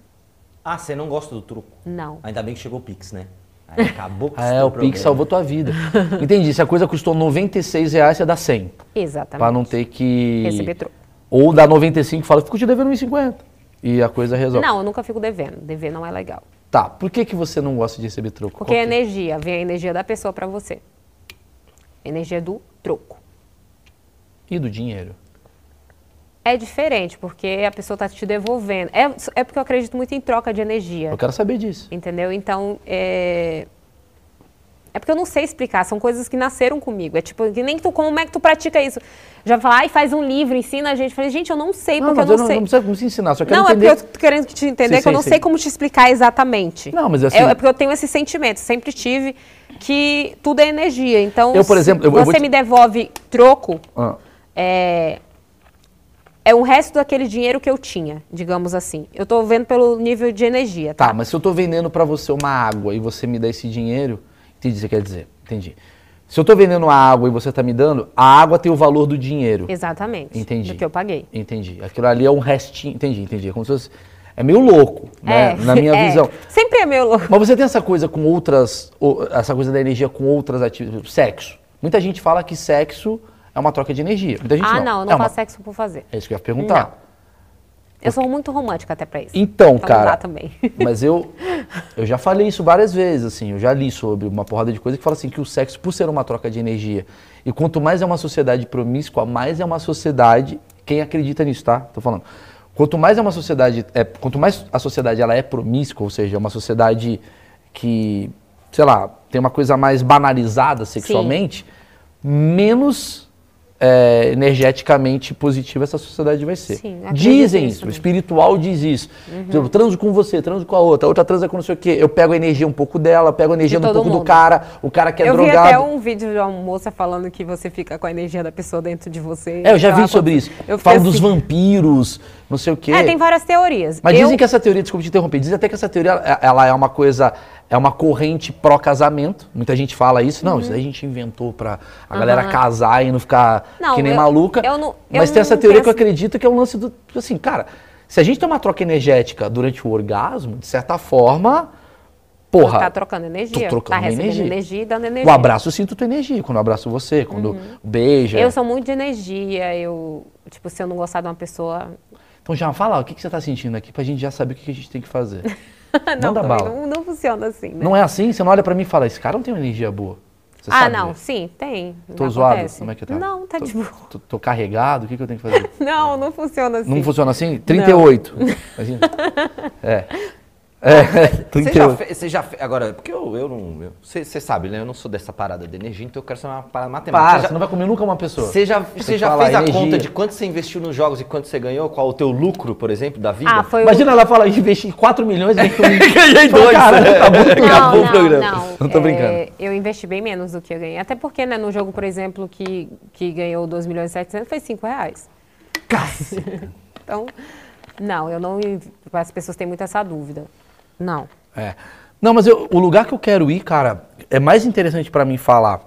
Ah, você não gosta do troco? Não. Ainda bem que chegou o Pix, né? Aí acabou com ah, É, o problema. Pix salvou tua vida. Entendi. Se a coisa custou 96 reais, você dá 100. Exatamente. Pra não ter que... Receber troco. Ou dá 95 e fala, fico te devendo 1,50. E a coisa resolve. Não, eu nunca fico devendo. Dever não é legal. Tá. Por que, que você não gosta de receber troco? Porque é energia. Vem a energia da pessoa para você. Energia do troco. E do dinheiro? É diferente, porque a pessoa está te devolvendo. É, é porque eu acredito muito em troca de energia. Eu quero saber disso. Entendeu? Então, é... É porque eu não sei explicar, são coisas que nasceram comigo. É tipo, que nem tu, como é que tu pratica isso? Já falar, ai, faz um livro, ensina a gente. Eu falei, gente, eu não sei, não, porque eu não, eu não sei. Não precisa me ensinar, só quero não, entender. Não, é porque eu tô querendo te entender sim, que sim, eu não sim. sei como te explicar exatamente. Não, mas assim... É, é porque eu tenho esse sentimento, sempre tive que tudo é energia. Então, eu, por exemplo, eu, você eu te... me devolve troco, ah. é, é o resto daquele dinheiro que eu tinha, digamos assim. Eu estou vendo pelo nível de energia, tá? Tá, mas se eu estou vendendo para você uma água e você me dá esse dinheiro, entendi o que você quer dizer, entendi. Se eu estou vendendo a água e você está me dando, a água tem o valor do dinheiro. Exatamente. Entendi. Do que eu paguei. Entendi. Aquilo ali é um restinho. Entendi, entendi. É como se fosse é meio louco, né? É, na minha [LAUGHS] é. visão. Sempre é meio louco. Mas você tem essa coisa com outras, essa coisa da energia com outras atividades, sexo. Muita gente fala que sexo é uma troca de energia. Muita gente ah, não. não, não é faço uma... sexo por fazer. É isso que eu ia perguntar. Não. Eu sou muito romântica até pra isso. Então, então cara. também. [LAUGHS] Mas eu, eu já falei isso várias vezes, assim. Eu já li sobre uma porrada de coisa que fala assim que o sexo, por ser uma troca de energia, e quanto mais é uma sociedade promíscua, mais é uma sociedade. Quem acredita nisso, tá? Tô falando. Quanto mais é uma sociedade, é, quanto mais a sociedade ela é promíscua, ou seja, é uma sociedade que, sei lá, tem uma coisa mais banalizada sexualmente, Sim. menos é, energeticamente positiva essa sociedade vai ser. Sim, Dizem isso, o espiritual diz isso. Uhum. Exemplo, transo com você, transo com a outra, a outra transa com não sei o quê. Eu pego a energia um pouco dela, pego a energia um pouco mundo. do cara, o cara que é eu drogado. Eu vi até um vídeo de uma moça falando que você fica com a energia da pessoa dentro de você. É, eu já vi sobre isso. Eu Falo assim. dos vampiros, não sei o quê. É, tem várias teorias. Mas eu... dizem que essa teoria, desculpa te interromper, dizem até que essa teoria ela é uma coisa é uma corrente pró-casamento. Muita gente fala isso. Não, uhum. isso aí a gente inventou pra a uhum. galera casar e não ficar não, que nem eu, maluca. Eu não, Mas tem essa teoria que eu acredito que é o um lance do. Assim, cara, se a gente tem uma troca energética durante o orgasmo, de certa forma. Porra. Tá trocando energia. Tô trocando tá recebendo energia. energia e dando energia. O abraço eu sinto tua energia. Quando eu abraço você, quando uhum. beija. Eu sou muito de energia. Eu, tipo, se eu não gostar de uma pessoa, Então já fala, ó, o que, que você tá sentindo aqui pra gente já saber o que, que a gente tem que fazer. [LAUGHS] [LAUGHS] não, Manda bala. não, não funciona assim, né? Não é assim? Você não olha pra mim e fala, esse cara não tem uma energia boa. Você ah, não, sim, tem. Tô Não zoado? acontece. Como é que tá? Não, tá tô, de boa. Tô, tô carregado, o que, que eu tenho que fazer? [LAUGHS] Não, não funciona assim. Não funciona assim? 38. Imagina. É. É, [LAUGHS] Você já 38. fez, você já fe- agora, porque eu, eu não, você, sabe, né? Eu não sou dessa parada de energia, então eu quero saber uma parada matemática. Para, Você não vai comer nunca uma pessoa. Você já, você já falar, fez a energia. conta de quanto você investiu nos jogos e quanto você ganhou? Qual o teu lucro, por exemplo, da vida? Ah, foi o- Imagina ela fala, investi 4 milhões [LAUGHS] e Ganhei Fala, dois. Caralho, tá muito Não, Acabou o não, programa. não. Não tô É, brincando. eu investi bem menos do que eu ganhei. Até porque, né, no jogo, por exemplo, que, que ganhou 2 milhões e 700, foi 5 reais. [LAUGHS] Então, não, eu não... As pessoas têm muito essa dúvida. Não. É. Não, mas eu- o lugar que eu quero ir, cara, é mais interessante pra mim falar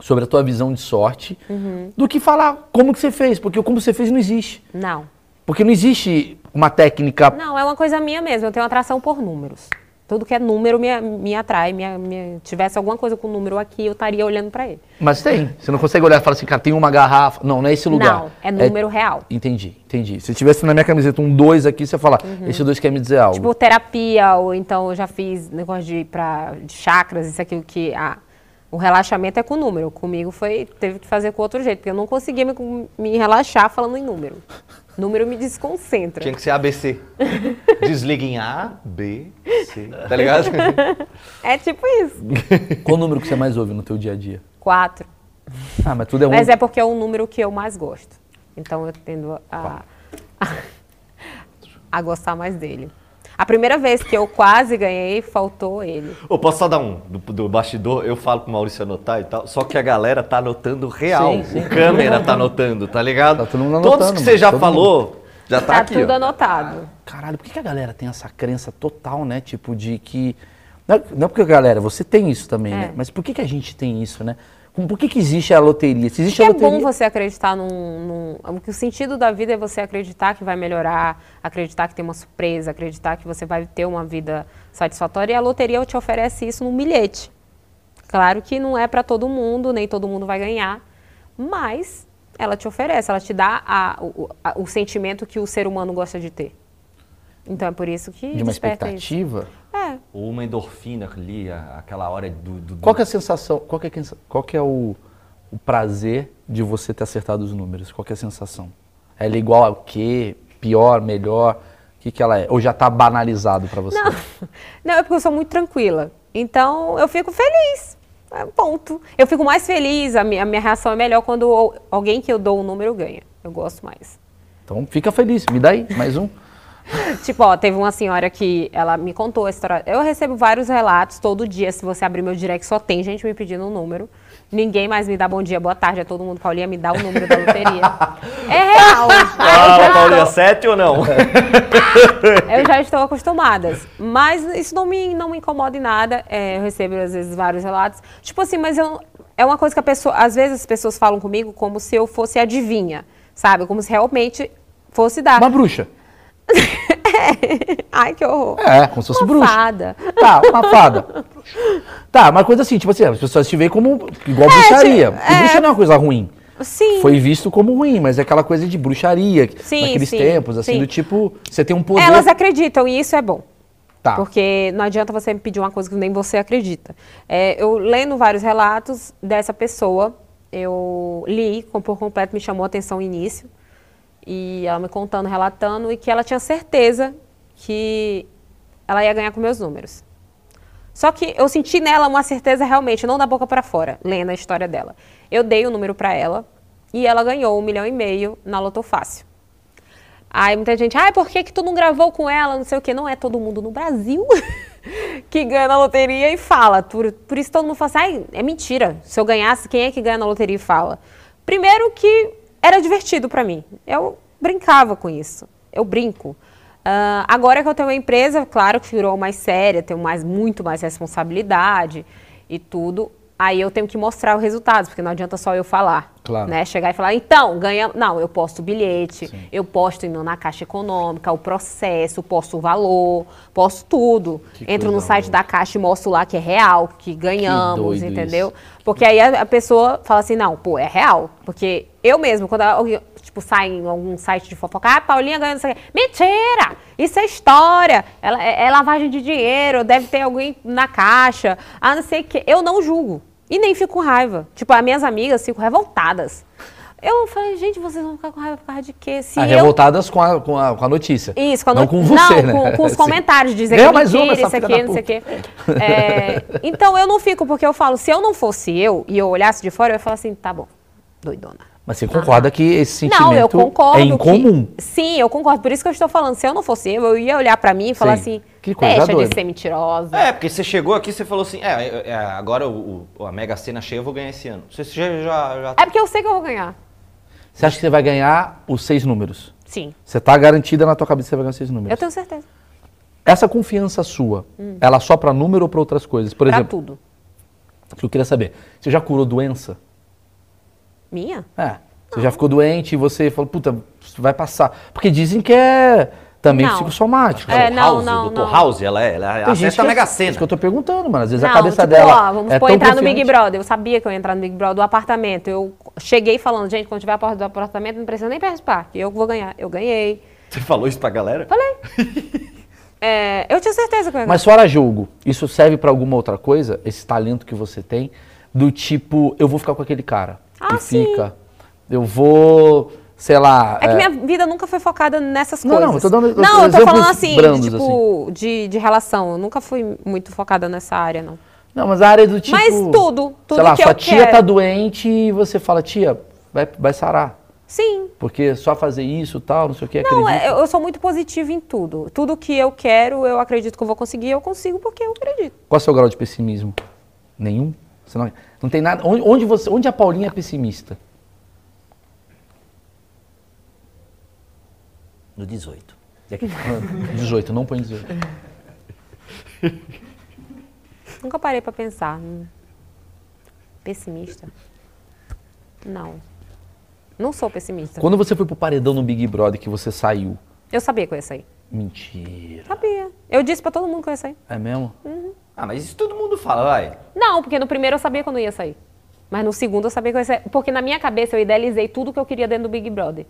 sobre a tua visão de sorte Uhum. do que falar como que você fez, porque o como você fez não existe. Não. Porque não existe uma técnica. Não, é uma coisa minha mesmo. Eu tenho atração por números. Tudo que é número me, me atrai. Me, me- tivesse alguma coisa com número aqui, eu estaria olhando pra ele. Mas tem. Você não consegue olhar e falar assim, cara, tem uma garrafa. Não, não é esse lugar. Não, é número real. Entendi, entendi. Se tivesse na minha camiseta um 2 aqui, você fala, esse 2 quer me dizer algo. Tipo, terapia, ou então eu já fiz negócio de, pra, de chakras, isso aquilo que. Ah, o relaxamento é com número. Comigo foi. Teve que fazer com outro jeito, porque eu não conseguia me, me relaxar falando em número. Número me desconcentra. Tinha que ser ABC. [LAUGHS] Desliga em A, B, C. Tá [LAUGHS] ligado? É tipo isso. Qual o número que você mais ouve no teu dia a dia? Quatro. Ah, mas tudo é um. Mas é porque é o número que eu mais gosto. Então eu tendo a, a, [LAUGHS] a gostar mais dele. A primeira vez que eu quase ganhei, faltou ele. Ô, posso só dar um do, do bastidor? Eu falo pro Maurício anotar e tal, só que a galera tá anotando real. Sim, sim. O câmera tá anotando, tá ligado? Tá todo mundo Todos anotando, que você mano, já falou, já tá, Tá, aqui. tudo ó. anotado. Caralho, por que, que a galera tem essa crença total, né? Tipo, de que. Não, não porque, galera, você tem isso também, É. né? Mas por que, que a gente tem isso, né? Por que, que existe a loteria? Se existe Porque a é loteria. bom você acreditar num, num. O sentido da vida é você acreditar que vai melhorar, acreditar que tem uma surpresa, acreditar que você vai ter uma vida satisfatória. E a loteria te oferece isso num bilhete. Claro que não é para todo mundo, nem todo mundo vai ganhar, mas ela te oferece, ela te dá a- o, a- o sentimento que o ser humano gosta de ter. Então é por isso que De uma desperta isso. É. Ou uma endorfina ali, aquela hora do. do- Qual que é a sensação? Qual que é, qual que é o, o prazer de você ter acertado os números? Qual que é a sensação? Ela é igual ao quê? Pior, melhor? O que, que ela é? Ou já tá banalizado pra você? Não, [LAUGHS] não, é porque eu sou muito tranquila. Então eu fico feliz. É, ponto. Eu fico mais feliz, a minha, a minha reação é melhor quando alguém que eu dou um número ganha. Eu gosto mais. Então fica feliz. Me dá aí, mais um. [LAUGHS] Tipo, ó, teve uma senhora que ela me contou a história. Eu recebo vários relatos todo dia. Se você abrir meu direct, só tem gente me pedindo um número. Ninguém mais me dá bom dia, boa tarde. É todo mundo, Paulinha, me dá o número da loteria. [LAUGHS] é real. Fala, Paulinha, estou- sete ou não? [LAUGHS] eu já estou acostumada. Mas isso não me, não me incomoda em nada. É, eu recebo, às vezes, vários relatos. Tipo assim, mas eu, é uma coisa que a pessoa. Às vezes as pessoas falam comigo como se eu fosse adivinha, sabe? Como se realmente fosse dar. Uma bruxa. [LAUGHS] Ai, que horror. É, como se fosse Uma bruxa. fada. Tá, uma fada. Tá, mas coisa assim, tipo assim, as pessoas te veem como igual bruxaria. tipo, E bruxa não é uma coisa ruim. Sim. Foi visto como ruim, mas é aquela coisa de bruxaria. Sim, naqueles sim, tempos, assim, sim. do tipo, você tem um poder. Elas acreditam e isso é bom. Tá. Porque não adianta você me pedir uma coisa que nem você acredita. É, eu lendo vários relatos dessa pessoa, eu li com- por completo, me chamou a atenção o início. E ela me contando, relatando, e que ela tinha certeza que ela ia ganhar com meus números. Só que eu senti nela uma certeza realmente, não da boca para fora, lendo a história dela. Eu dei o número para ela e ela ganhou um milhão e meio na Loto Fácil. Aí muita gente, ai, por que, que tu não gravou com ela? Não sei o quê. Não é todo mundo no Brasil [LAUGHS] que ganha na loteria e fala. Por, por isso todo mundo fala assim, ai, é mentira. Se eu ganhasse, quem é que ganha na loteria e fala? Primeiro que era divertido pra mim. Eu brincava com isso. Eu brinco. Ah, agora que eu tenho uma empresa, claro que virou mais séria, tenho mais, muito mais responsabilidade e tudo. Aí eu tenho que mostrar os resultados, porque não adianta só eu falar. Claro. Né? Chegar e falar, então, ganha. Não, eu posto o bilhete, eu posto na Caixa Econômica, o processo, posto o valor, posto tudo. Que Entro no site da Caixa e mostro lá que é real, que ganhamos, doido entendeu? Porque aí a, pessoa fala assim, não, pô, é real. Porque eu mesmo, quando alguém, tipo, sai em algum site de fofoca, ah, Paulinha ganhando isso aqui. Mentira! Isso é história. Ela, é, é lavagem de dinheiro, deve ter alguém na caixa. Ah, não sei o quê. Eu não julgo. E nem fico com raiva. Tipo, as minhas amigas ficam revoltadas. Eu falei, gente, vocês vão ficar com raiva por causa de quê? Se Ah, eu... revoltadas com a, com, a, com a notícia. Isso, com a Não not- com você, não, né? com, com os [LAUGHS] comentários, dizer Ganha que é mais uma, mentira, essa isso aqui, não sei o quê. É, então eu não fico, porque eu falo, se eu não fosse eu e eu olhasse de fora, eu ia falar assim, tá bom, doidona. Mas você concorda que esse sentimento Não, eu concordo. é incomum? que- sim, eu concordo. Por isso que eu estou falando. Se eu não fosse eu, eu ia olhar pra mim e falar Sim. assim: Que coisa deixa doida. de ser mentirosa. É, porque você chegou aqui e você falou assim, é, é, é, agora o, o- a Mega Sena cheia eu vou ganhar esse ano. Você já... já, já- É porque eu sei que eu vou ganhar. Você acha que você vai ganhar os seis números? Sim. Você tá garantida na tua cabeça que você vai ganhar os seis números. Eu tenho certeza. Essa confiança sua, ela só pra número ou pra outras coisas? Por pra exemplo, tudo. o que eu queria saber, você já curou doença? Minha? É. Você já ficou doente e você falou, puta, isso vai passar. Porque dizem que é também Não. psicossomático. É, o não, House, não, o Dr. não. House, ela é, ela Tem gente acessa a que- Mega Isso Sena. que eu tô perguntando, mano. Às vezes a não, cabeça tipo, dela. ó, vamos é supor, tão entrar no Big confiante. Brother. Eu sabia que eu ia entrar no Big Brother do apartamento. Eu cheguei falando, gente, quando tiver a porta do apartamento, não precisa nem participar, que eu vou ganhar. Eu ganhei. Você falou isso pra galera? Falei. [LAUGHS] É, eu tinha certeza que eu ia ganhar. Mas fora jogo, isso serve pra alguma outra coisa? Esse talento que você tem? Do tipo, eu vou ficar com aquele cara. Ah, e sim. fica. Eu vou, sei lá. É que é, minha vida nunca foi focada nessas Não, não, coisas. eu tô dando Não, eu tô falando assim, brandos, de, tipo, De, de relação. Eu nunca fui muito focada nessa área, não. Não, mas a área do tipo. Mas tudo, tudo sei lá, que sua eu tia quero. tá doente e você fala, tia, vai, vai sarar. Sim. Porque só fazer isso tal, não sei o que, Não, é, eu eu sou muito positiva em tudo. Tudo que eu quero, eu acredito que eu vou conseguir, eu consigo porque eu acredito. Qual é o seu grau de pessimismo? Nenhum? Você não, não tem nada. Onde, onde você, onde a Paulinha é pessimista? No 18. 18, não põe 18. Nunca parei pra pensar. Pessimista? Não. Não sou pessimista. Quando você foi pro paredão no Big Brother que você saiu, Eu sabia que eu ia sair. mentira. Sabia. Eu disse pra todo mundo que eu ia sair. É mesmo? Ah, mas isso todo mundo fala, vai. Não, porque no primeiro eu sabia quando eu ia sair. Mas no segundo eu sabia que eu ia sair. Porque na minha cabeça eu idealizei tudo que eu queria dentro do Big Brother.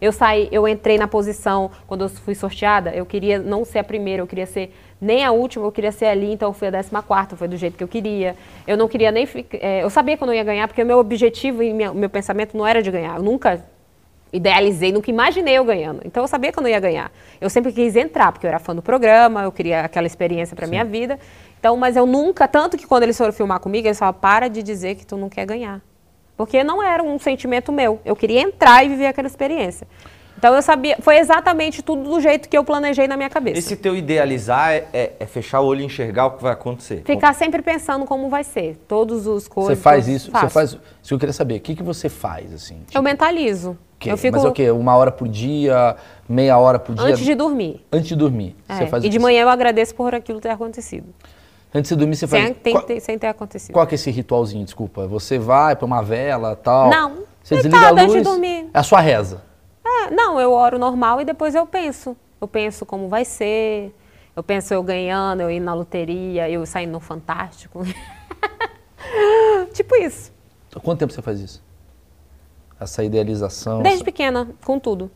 Eu saí, eu entrei na posição, quando eu fui sorteada, eu queria não ser a primeira, eu queria ser nem a última, eu queria ser ali, então eu fui a décima quarta, foi do jeito que eu queria. Eu não queria nem ficar. eu sabia quando eu ia ganhar, porque o meu objetivo e minha- o meu pensamento não era de ganhar. Eu nunca idealizei, nunca imaginei eu ganhando. Então eu sabia que eu não ia ganhar. Eu sempre quis entrar, porque eu era fã do programa, eu queria aquela experiência para minha vida. Então, mas eu nunca, tanto que quando eles foram filmar comigo, eles falaram: "Para de dizer que tu não quer ganhar". Porque não era um sentimento meu. Eu queria entrar e viver aquela experiência. Então eu sabia, foi exatamente tudo do jeito que eu planejei na minha cabeça. Esse teu idealizar é, é- é fechar o olho e enxergar o que vai acontecer. Ficar sempre pensando como vai ser, todos os coisas. Você faz isso? Você faço. faz. Isso que eu queria saber. O que, que você faz, assim? Tipo, Eu mentalizo. quê? Eu fico Mas é o quê? Uma hora por dia? Meia hora por dia? antes de dormir. Antes de dormir. É, Você faz e de isso. manhã eu agradeço por aquilo ter acontecido. Antes de dormir, você faz. Sem, tem- qual, ter- sem ter acontecido. qual que é esse ritualzinho? Desculpa. Você vai pra uma vela tal? Não. Você desliga a antes de luz. dormir. É a sua reza. É, não, eu oro normal e depois eu penso. Eu penso como vai ser. Eu penso eu ganhando, eu indo na loteria, eu saindo no Fantástico. [LAUGHS] tipo isso. Há quanto tempo você faz isso? Essa idealização. Desde essa- pequena, com tudo.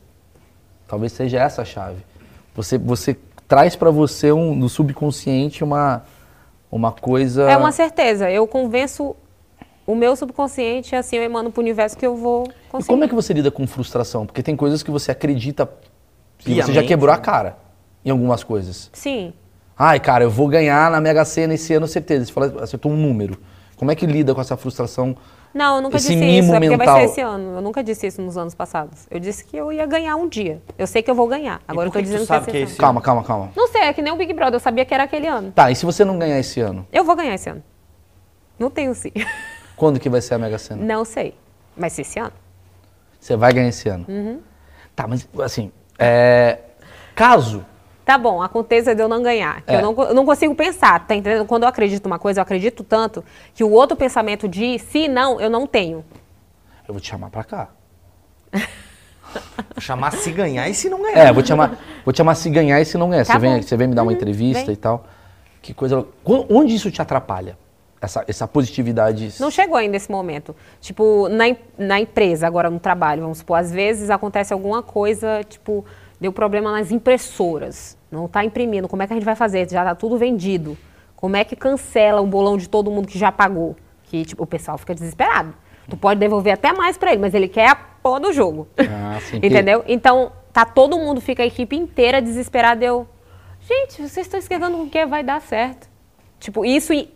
Talvez seja essa a chave. Você, você traz pra você um, no subconsciente uma, uma coisa. É uma certeza. Eu convenço o meu subconsciente, assim, eu emano pro universo que eu vou E conseguir. como é que você lida com frustração? Porque tem coisas que você acredita e você já quebrou a cara em algumas coisas. Sim. Ai, cara, eu vou ganhar na Mega Sena esse ano, certeza. Você fala, acertou um número. Como é que lida com essa frustração? Não, eu nunca Esse disse isso, é porque vai mental. ser esse ano. Eu nunca disse isso nos anos passados. Eu disse que eu ia ganhar um dia. Eu sei que eu vou ganhar. Agora eu tô que que dizendo sabe que que é esse ano. Calma, calma, calma. Não sei, é que nem o Big Brother, eu sabia que era aquele ano. Tá, e se você não ganhar esse ano? Eu vou ganhar esse ano. Não tenho sim. [LAUGHS] Quando que vai ser a Mega Sena? Não sei. Mas se esse ano? Você vai ganhar esse ano. Uhum. Tá, mas assim, é, caso Tá bom, aconteça de eu não ganhar. Que É. eu, não, eu não consigo pensar, tá entendendo? Quando eu acredito numa coisa, eu acredito tanto que o outro pensamento de se não, eu não tenho. eu vou te chamar pra cá. Vou chamar se ganhar e se não ganhar. É, vou te chamar, vou te chamar se ganhar e se não ganhar. Tá você, vem, você vem me dar uma Uhum, entrevista vem. e tal. Que coisa. Onde isso te atrapalha? Essa, essa positividade. Não chegou ainda esse momento. Tipo, na, na empresa, agora no trabalho, vamos supor, às vezes acontece alguma coisa, tipo, deu problema nas impressoras. Não está imprimindo. Como é que a gente vai fazer? Já está tudo vendido. Como é que cancela o bolão de todo mundo que já pagou? Que, tipo, o pessoal fica desesperado. Tu pode devolver até mais para ele, mas ele quer a porra do jogo. Ah, sim, [LAUGHS] Entendeu? Então, tá todo mundo, fica a equipe inteira desesperada. Eu, gente, vocês estão esquentando com o que vai dar certo. Tipo, isso é,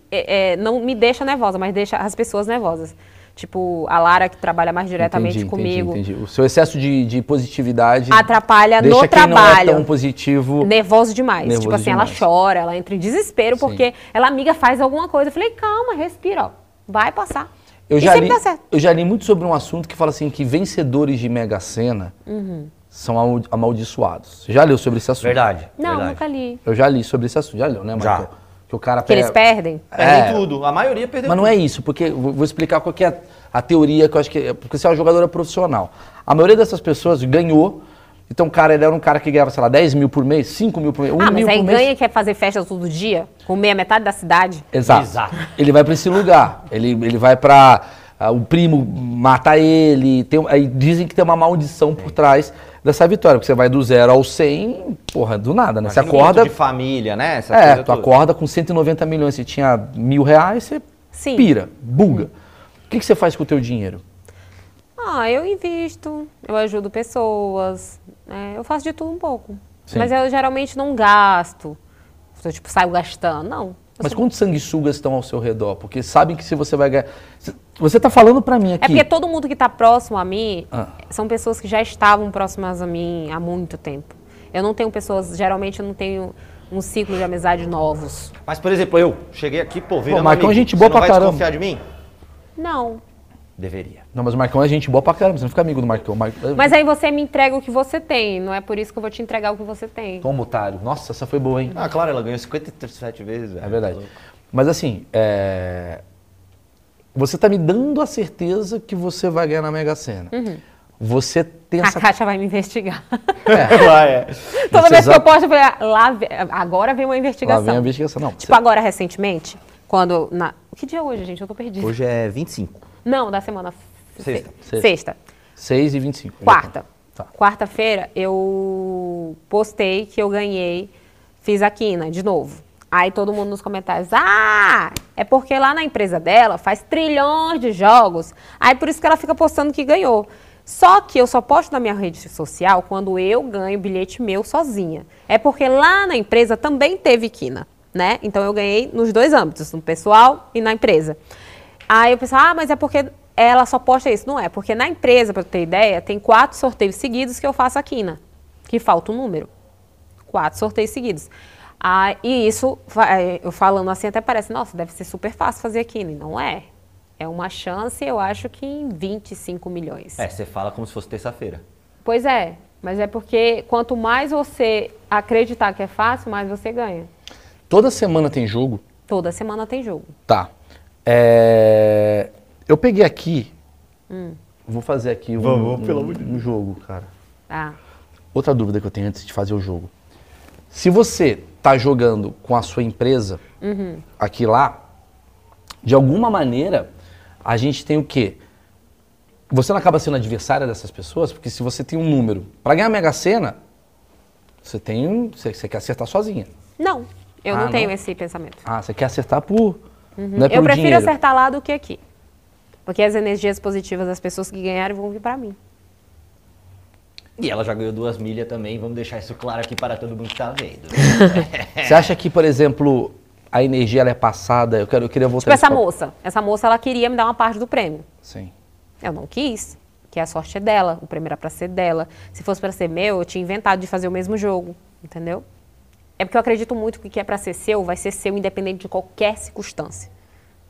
é, não me deixa nervosa, mas deixa as pessoas nervosas. Tipo, a Lara, que trabalha mais diretamente Entendi, comigo, Entendi, entendi. O seu excesso de, de positividade atrapalha deixa no quem não é trabalho. tão positivo. Nervoso demais. Nervoso tipo assim, demais. ela chora, ela entra em desespero Sim. porque ela, amiga, faz alguma coisa. Eu falei, calma, respira, ó. Vai passar. Eu e já, sempre li, dá certo. eu já li muito sobre um assunto que fala assim que vencedores de Mega Sena Uhum. são amal- amaldiçoados. Você já leu sobre esse assunto? Verdade. Não, verdade. nunca li. Eu já li sobre esse assunto. Já leu, né, Já. Que o cara Que eles pega- perdem? Perdem É. tudo. A maioria perdeu Mas não tudo. é isso, porque vou vou explicar qual que é a, teoria que eu acho que é, porque você é uma jogadora profissional. A maioria dessas pessoas ganhou. Então, o cara ele era um cara que ganhava, sei lá, 10 mil por mês, 5 mil por mês, 1 ah, mas mil aí por mês. ganha e quer fazer festa todo dia? Comer a metade da cidade? Exato. Exato. Ele vai pra esse lugar. Ele, ele vai pra. ah, o primo mata ele. Tem, aí dizem que tem uma maldição por trás dessa vitória. Porque você vai do zero ao 100, porra, do nada, né? Você Argumento acorda. de família, né? Essa É, coisa tu toda. acorda com 190 milhões. Você tinha mil reais, você Sim. pira, buga. O que, que você faz com o teu dinheiro? Ah, eu invisto, eu ajudo pessoas, né? eu faço de tudo um pouco. Sim. Mas eu geralmente não gasto. Eu, tipo, saio gastando. Não. Mas quantos sanguessugas estão ao seu redor? Porque sabem que se você vai ganhar. Você tá falando pra mim aqui. É porque todo mundo que está próximo a mim Ah. são pessoas que já estavam próximas a mim há muito tempo. Eu não tenho pessoas, geralmente eu não tenho um ciclo de amizade novos. Mas, por exemplo, eu cheguei aqui, pô, virando Pô, Marcão amigo. é gente Você boa não pra vai caramba. desconfiar de mim? Não. Deveria. Não, mas o Marcão é gente boa pra caramba. Você não fica amigo do Marcão. Mar... Mas aí você me entrega o que você tem, não é por isso que eu vou te entregar o que você tem. Toma, otário. Nossa, essa foi boa, hein? Ah, claro, ela ganhou 57 vezes. velho. É verdade. Mas assim, é... você tá me dando a certeza que você vai ganhar na Mega Sena. Você tem A essa. Kátia vai me investigar. É, [LAUGHS] Vai, é. Toda Você vez que eu posto, eu falei, ah, lá, agora vem uma lá investigação. vem a investigação. Não, Tipo, agora, recentemente, quando. Na... Que dia é hoje, gente? Eu tô perdida. Hoje é 25. Não, da semana. se- Sexta. Sexta. Sexta. 6 e 25. Quarta. Tá. Quarta-feira eu postei que eu ganhei, fiz a quina de novo. Aí todo mundo nos comentários, ah, é porque lá na empresa dela faz trilhões de jogos, aí por isso que ela fica postando que ganhou. Só que eu só posto na minha rede social quando eu ganho bilhete meu sozinha. É porque lá na empresa também teve quina, né? Então eu ganhei nos dois âmbitos, no pessoal e na empresa. Aí eu pensava, ah, mas é porque ela só posta isso. Não é, porque na empresa, para ter ideia, tem quatro sorteios seguidos que eu faço a quina, que falta um número. Quatro sorteios seguidos. Ah, e isso, vai- eu falando assim, até parece, nossa, deve ser super fácil fazer quina. E não é. É uma chance, eu acho que em 25 milhões. É, você fala como se fosse terça-feira. Pois é, mas é porque quanto mais você acreditar que é fácil, mais você ganha. Toda semana tem jogo? Toda semana tem jogo. Tá. É, Eu peguei aqui. Hum. Vou fazer aqui um, Vamos, pelo um- um jogo, cara. Ah, Outra dúvida que eu tenho antes de fazer o jogo. Se você tá jogando com a sua empresa Uhum. aqui lá, de alguma maneira, a gente tem o quê? Você não acaba sendo adversária dessas pessoas, porque se você tem um número. Para ganhar a Mega Sena, você tem um. Você, você quer acertar sozinha. não, eu Ah, não tenho não? esse pensamento. Ah, você quer acertar por. Não é eu prefiro dinheiro. acertar lá do que aqui. Porque as energias positivas das pessoas que ganharem vão vir pra mim. E ela já ganhou duas milhas também, vamos deixar isso claro aqui para todo mundo que tá vendo. [LAUGHS] Você acha que, por exemplo, a energia ela é passada? Eu, quero, eu queria voltar Tipo essa papo. moça. Essa moça, ela queria me dar uma parte do prêmio. Sim. Eu não quis, que a sorte é dela, o prêmio era pra ser dela. Se fosse pra ser meu, eu tinha inventado de fazer o mesmo jogo, entendeu? É porque eu acredito muito que o que é pra ser seu, vai ser seu independente de qualquer circunstância,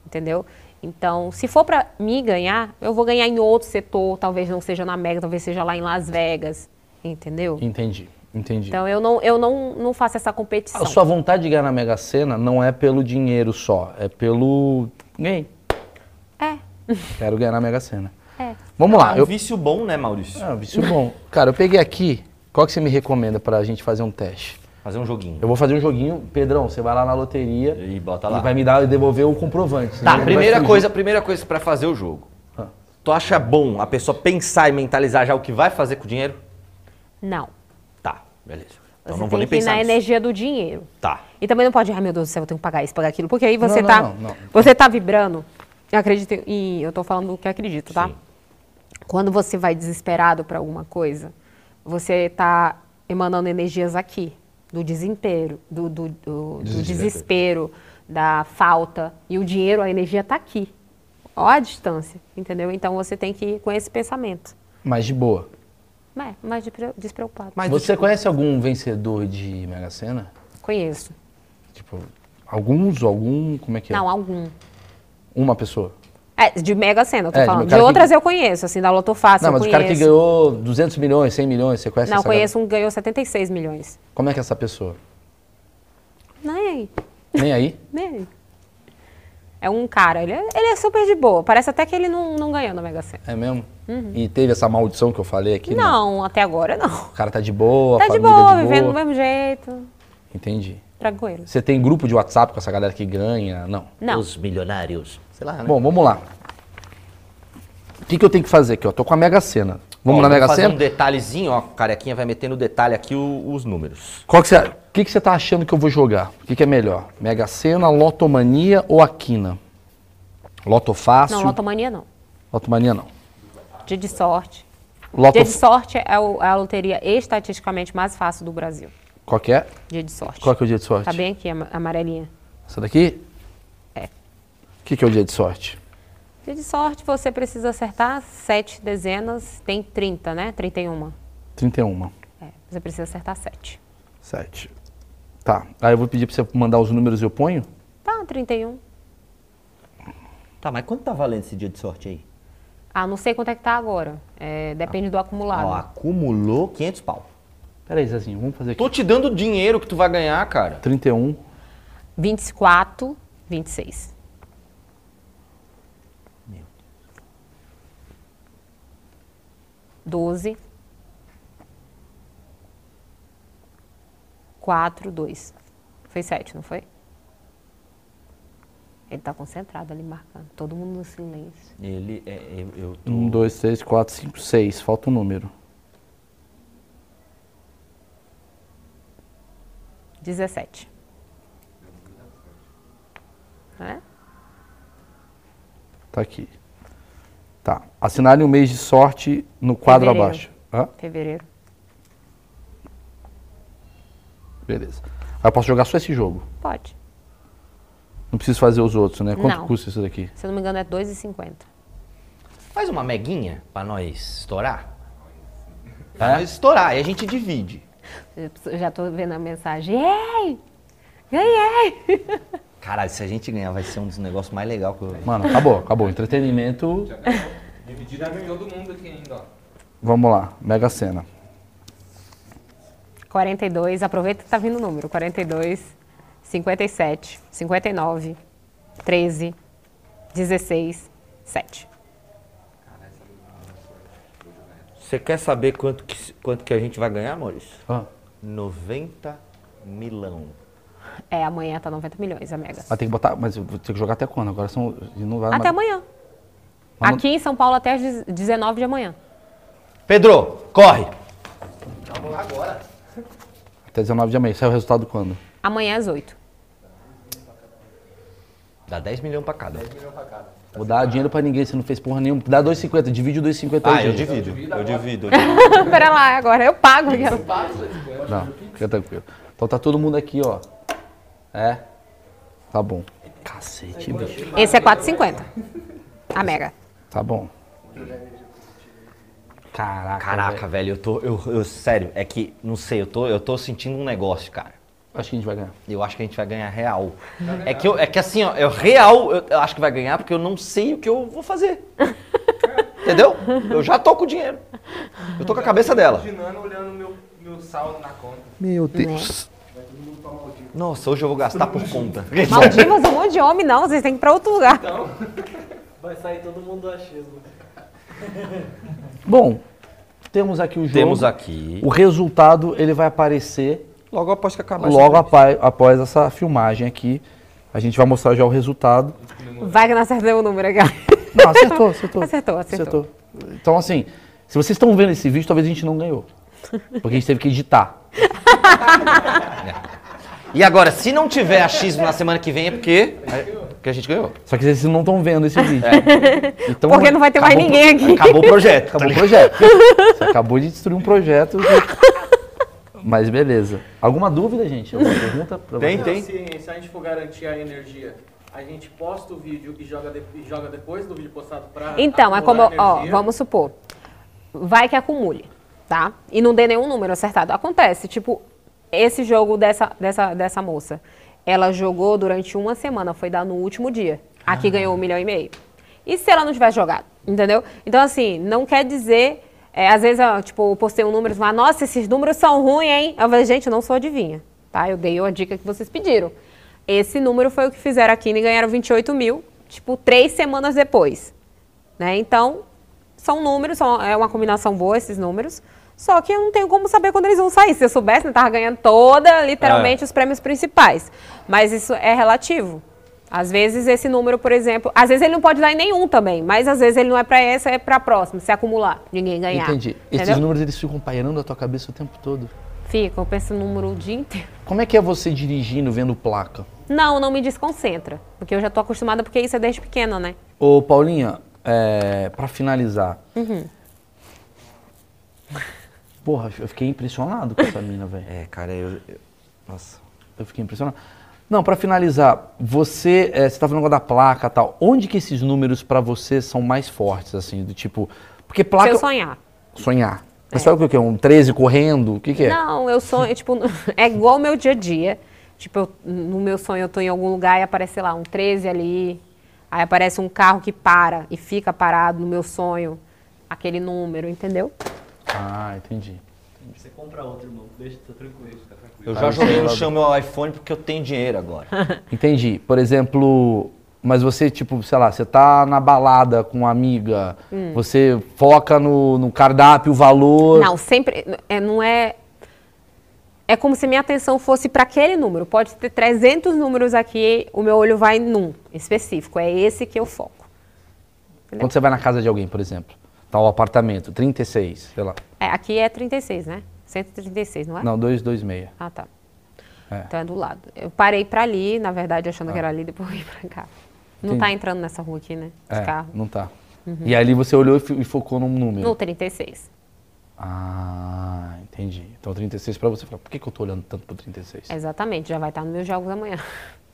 entendeu? Então, se for pra mim ganhar, eu vou ganhar em outro setor, talvez não seja na Mega, talvez seja lá em Las Vegas, entendeu? Entendi, entendi. Então, eu não, eu não, não faço essa competição. A sua vontade de ganhar na Mega Sena não é pelo dinheiro só, é pelo. Ganhei. É. [LAUGHS] Quero ganhar na Mega Sena. É. Vamos lá. É um Eu... vício bom, né, Maurício? É, um vício bom. Cara, eu peguei aqui. Qual que você me recomenda pra gente fazer um teste? Fazer um joguinho. Eu vou fazer um joguinho. Pedrão, você vai lá na loteria E bota e lá. vai me dar e devolver o comprovante. Tá, primeira coisa, primeira coisa pra fazer o jogo. Ah. Tu acha bom a pessoa pensar e mentalizar já o que vai fazer com o dinheiro? Não. Tá, beleza. Então Você não vou tem nem que ir pensar na nisso. energia do dinheiro. Tá. E também não pode, ai meu Deus do céu, eu tenho que pagar isso, pagar aquilo. Porque aí você Não, tá. não, não, não. Você tá vibrando. Eu acredito em. Eu tô falando o que acredito, tá? Sim. Quando você vai desesperado para alguma coisa, você tá emanando energias aqui. Do desespero, do, do, do- do Desespero. da falta. E o dinheiro, a energia tá aqui. Ó a distância, entendeu? Então você tem que ir com esse pensamento. Mas de boa. É, mais despre- despreocupado. Mas Você conhece algum vencedor de Mega Sena? Conheço. Tipo, alguns, algum, como é que é? Não, algum. Uma pessoa. É, de Mega Sena, eu tô É, de falando. De, que- outras eu conheço, assim, da Loto Fácil Não, eu mas o cara que ganhou 200 milhões, 100 milhões, você conhece Não, essa conheço um que ganhou 76 milhões. galera? Como é que é essa pessoa? Nem aí, Nem aí? [LAUGHS] nem aí. É um cara, ele é, ele é super de boa. Parece até que ele não, não ganhou na Mega Sena. É mesmo? E teve essa maldição que eu falei aqui? Uhum. Não, até agora não. O cara tá de boa, Tá a de família boa, de vivendo boa. do mesmo jeito, Entendi. tranquilo. Você tem grupo de WhatsApp com essa galera que ganha? Não. Não, Os milionários. Sei lá, né? Bom, vamos lá. O que, que eu tenho que fazer aqui? ó? tô com a Mega Sena. Vamos Ó, na vou Mega fazer Sena? um detalhezinho, ó. Carequinha vai meter no detalhe aqui o- os números. Qual que você, o que, que você tá achando que eu vou jogar? O que, que é melhor? Mega Sena, Lotomania ou Aquina? Loto Fácil? não, lotomania não. Lotomania não. Dia de sorte. Loto... Dia de sorte é, o- é a loteria estatisticamente mais fácil do Brasil. Qual que é? Dia de sorte. Qual que é o dia de sorte? Tá bem aqui, ama- amarelinha. Essa daqui? O que, que é o dia de sorte? Dia de sorte, você precisa acertar sete dezenas, tem 30, né? 31. 31. É, você precisa acertar sete. 7. Tá. Aí eu vou pedir pra você mandar os números e eu ponho? Tá, 31. Tá, mas quanto tá valendo esse dia de sorte aí? Ah, não sei quanto é que tá agora. É, depende do acumulado. Ó, acumulou 500 pau. Pera aí, Zezinho, vamos fazer aqui. Tô te dando o dinheiro que tu vai ganhar, cara. 31. 24, 26. Doze. Quatro, dois. Foi sete, não foi? Ele tá concentrado ali marcando. Todo mundo no silêncio. Ele, é, eu, eu tô... 1, 2, 3, 4, 5, 6. Falta um número. 17. É? Tá aqui. Assinale um mês de sorte no quadro Fevereiro. abaixo. Hã? Fevereiro. Beleza. Aí eu posso jogar só esse jogo. Pode. Não preciso fazer os outros, né? Quanto Não. custa isso daqui? Se eu não me engano, é 2,50. Faz uma meguinha pra nós estourar. [LAUGHS] Pra nós estourar, aí a gente divide. Eu já tô vendo a mensagem. Ei! Ganhei! [LAUGHS] Caralho, se a gente ganhar, vai ser um dos negócios mais legais que eu... Mano, acabou, acabou. Entretenimento. Dividida com todo mundo aqui ainda, ó. Vamos lá. Mega Sena. 42, aproveita que tá vindo o número. 42, 57, 59, 13, 16, 7. Você quer saber quanto que, quanto que a gente vai ganhar, Maurício? Ah, 90 milão. É, amanhã tá 90 milhões a Mega. mas tem que botar. Mas eu vou ter que jogar até quando? Agora são. Não vai Até mais- amanhã. Não- Aqui em São Paulo até às 19 de amanhã. Pedro, corre! Até 19 de amanhã. Sai o resultado quando? Amanhã às 8. Dá 10 milhões pra cada. Vou dar dinheiro pra ninguém, você não fez porra nenhuma. Dá 2,50, divide o 2,50 aí, Ah, eu divido. Eu divido. eu divido. [LAUGHS] Pera lá, agora eu pago. Não, fica tranquilo. Então tá todo mundo aqui, ó. É? Tá bom. Cacete, bicho. Esse é 4,50. A Mega. Tá bom. Caraca. Caraca, velho, eu tô. Eu, eu- sério, é que, não sei, eu tô, eu tô sentindo um negócio, cara. Acho que a gente vai ganhar. Eu acho que a gente vai ganhar real. É que, eu, é que assim, ó, eu real, eu, eu acho que vai ganhar porque eu não sei o que eu vou fazer. [LAUGHS] Entendeu? Eu já tô com o dinheiro. Eu tô com a cabeça dela. Imaginando, olhando meu, meu saldo na conta. Meu Deus. Nossa, hoje eu vou gastar por conta. Maldivas, um monte de homem, não. Vocês têm que ir pra outro lugar. [LAUGHS] Vai sair todo mundo do achismo. [LAUGHS] Bom, temos aqui o jogo. Temos aqui. O resultado ele vai aparecer Logo após que acabar logo apa- após essa filmagem aqui. A gente vai mostrar já o resultado. Vai que não acertei o número aqui. Não, acertou, acertou. Acertou, acertou. Então, assim, se vocês estão vendo esse vídeo, talvez a gente não ganhou. Porque a gente teve que editar. [LAUGHS] E agora, se não tiver achismo na semana que vem, é porque, é porque a gente ganhou. Só que vocês não estão vendo esse [LAUGHS] vídeo. Então, Porque não vai ter mais ninguém aqui. Acabou o projeto. [LAUGHS] Acabou o projeto. Você acabou de destruir um projeto. Mas beleza. Alguma dúvida, gente? Alguma pergunta? pra Tem, vocês? tem. Se, se a gente for garantir a energia, a gente posta o vídeo e joga, de- e joga depois do vídeo postado pra Então, é como, ó, vamos supor, vai que acumule, tá? E não dê nenhum número acertado. Acontece, tipo, esse jogo dessa, dessa, dessa moça, ela jogou durante uma semana, foi dar no último dia. Aqui ganhou um milhão e meio. E se ela não tivesse jogado, entendeu? Então, assim, não quer dizer... é, às vezes, ó, tipo, eu postei um número e falei, nossa, esses números são ruins, hein? Eu falei, gente, eu não sou adivinha, tá? Eu dei a dica que vocês pediram. Esse número foi o que fizeram aqui e ganharam 28 mil, tipo, três semanas depois né? Então, são números, são, é uma combinação boa esses números. Só que eu não tenho como saber quando eles vão sair. Se eu soubesse, eu tava ganhando toda, literalmente, os prêmios principais. Mas isso é relativo. Às vezes esse número, por exemplo, às vezes ele não pode dar em nenhum também, mas às vezes ele não é para essa, é para próxima, se acumular, ninguém ganhar. Entendi. Esses Entendeu? números eles ficam pairando a tua cabeça o tempo todo. Fica, eu penso no número o dia inteiro. Como é que é você dirigindo, vendo placa? Não, não me desconcentra, porque eu já tô acostumada, porque isso é desde pequena, né? Ô, Paulinha, é, para finalizar. Uhum. Porra, eu fiquei impressionado com essa mina, velho. [LAUGHS] É, cara, eu. eu- Nossa. Eu fiquei impressionado. Não, pra finalizar, você, é, você tá falando da placa e tal. Onde que esses números pra você são mais fortes, assim, do tipo... Porque placa... Se eu sonhar. Sonhar. Mas sabe o que é? Um 13 correndo? O que que é? Não, eu sonho, tipo, [LAUGHS] é igual o meu dia a dia. Tipo, eu- no meu sonho eu tô em algum lugar e aparece, sei lá, um 13 ali. Aí aparece um carro que para e fica parado no meu sonho. Aquele número, entendeu? Ah, entendi. Você compra outro, irmão. Deixa, tá tranquilo, fica tranquilo. Eu já joguei no chão meu iPhone porque eu tenho dinheiro agora. [LAUGHS] Entendi. Por exemplo, mas você, tipo, sei lá, você tá na balada com uma amiga, Hum. você foca no, no cardápio, o valor... Não, sempre. É, não é. É como se minha atenção fosse para aquele número. Pode ter 300 números aqui, o meu olho vai num específico. É esse que eu foco. Quando você vai na casa de alguém, por exemplo, tá o apartamento, 36, sei lá. É, aqui é 36, né? 136, não é? Não, 226. Ah, tá. É. Então é do lado. Eu parei pra ali, na verdade, achando que era ali, depois vim pra cá. Não tá Entendi. entrando nessa rua aqui, né? De É, carro. não tá. E ali você olhou e fo- e focou num número. No 36. Ah, entendi. Então 36 pra você, fala, por que, que eu tô olhando tanto pro 36? Exatamente, já vai estar nos meus jogos amanhã.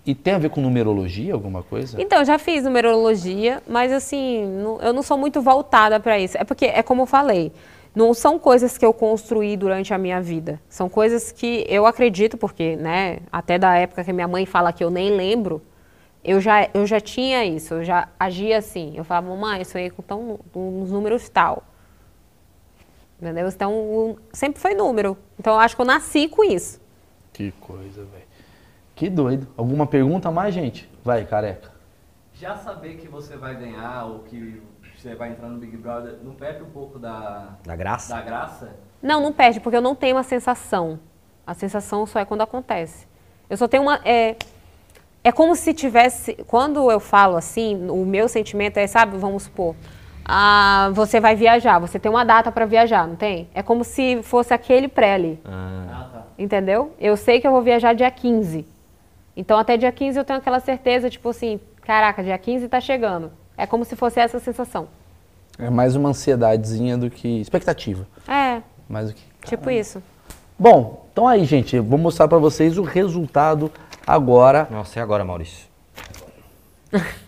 E tem a ver com numerologia, alguma coisa? Então, eu já fiz numerologia, mas assim, não- eu não sou muito voltada para isso. É porque, é como eu falei, não são coisas que eu construí durante a minha vida. São coisas que eu acredito, porque, né, até da época que minha mãe fala que eu nem lembro, eu já, eu já tinha isso, eu já agia assim. Eu falava, mamãe, eu sonhei com tão, com uns números tal. Entendeu? Então, sempre foi número. Então, eu acho que eu nasci com isso. Que coisa, velho. Que doido. Alguma pergunta a mais, gente? Vai, careca. Já saber que você vai ganhar ou que você vai entrar no Big Brother, não perde um pouco da, Da graça? da graça? Não, não perde, porque eu não tenho uma sensação. A sensação só é quando acontece. Eu só tenho uma. É, é como se tivesse. Quando eu falo assim, o meu sentimento é, sabe, vamos supor. Ah, você vai viajar, você tem uma data para viajar, não tem? É como se fosse aquele pré ali. Ah, tá. Entendeu? Eu sei que eu vou viajar dia 15. Então, até dia 15 eu tenho aquela certeza, tipo assim, caraca, dia 15 tá chegando. É como se fosse essa sensação. É mais uma ansiedadezinha do que expectativa. É, Mais do que. tipo isso. Bom, então aí, gente, eu vou mostrar pra vocês o resultado agora. Nossa, e agora, Maurício? [LAUGHS]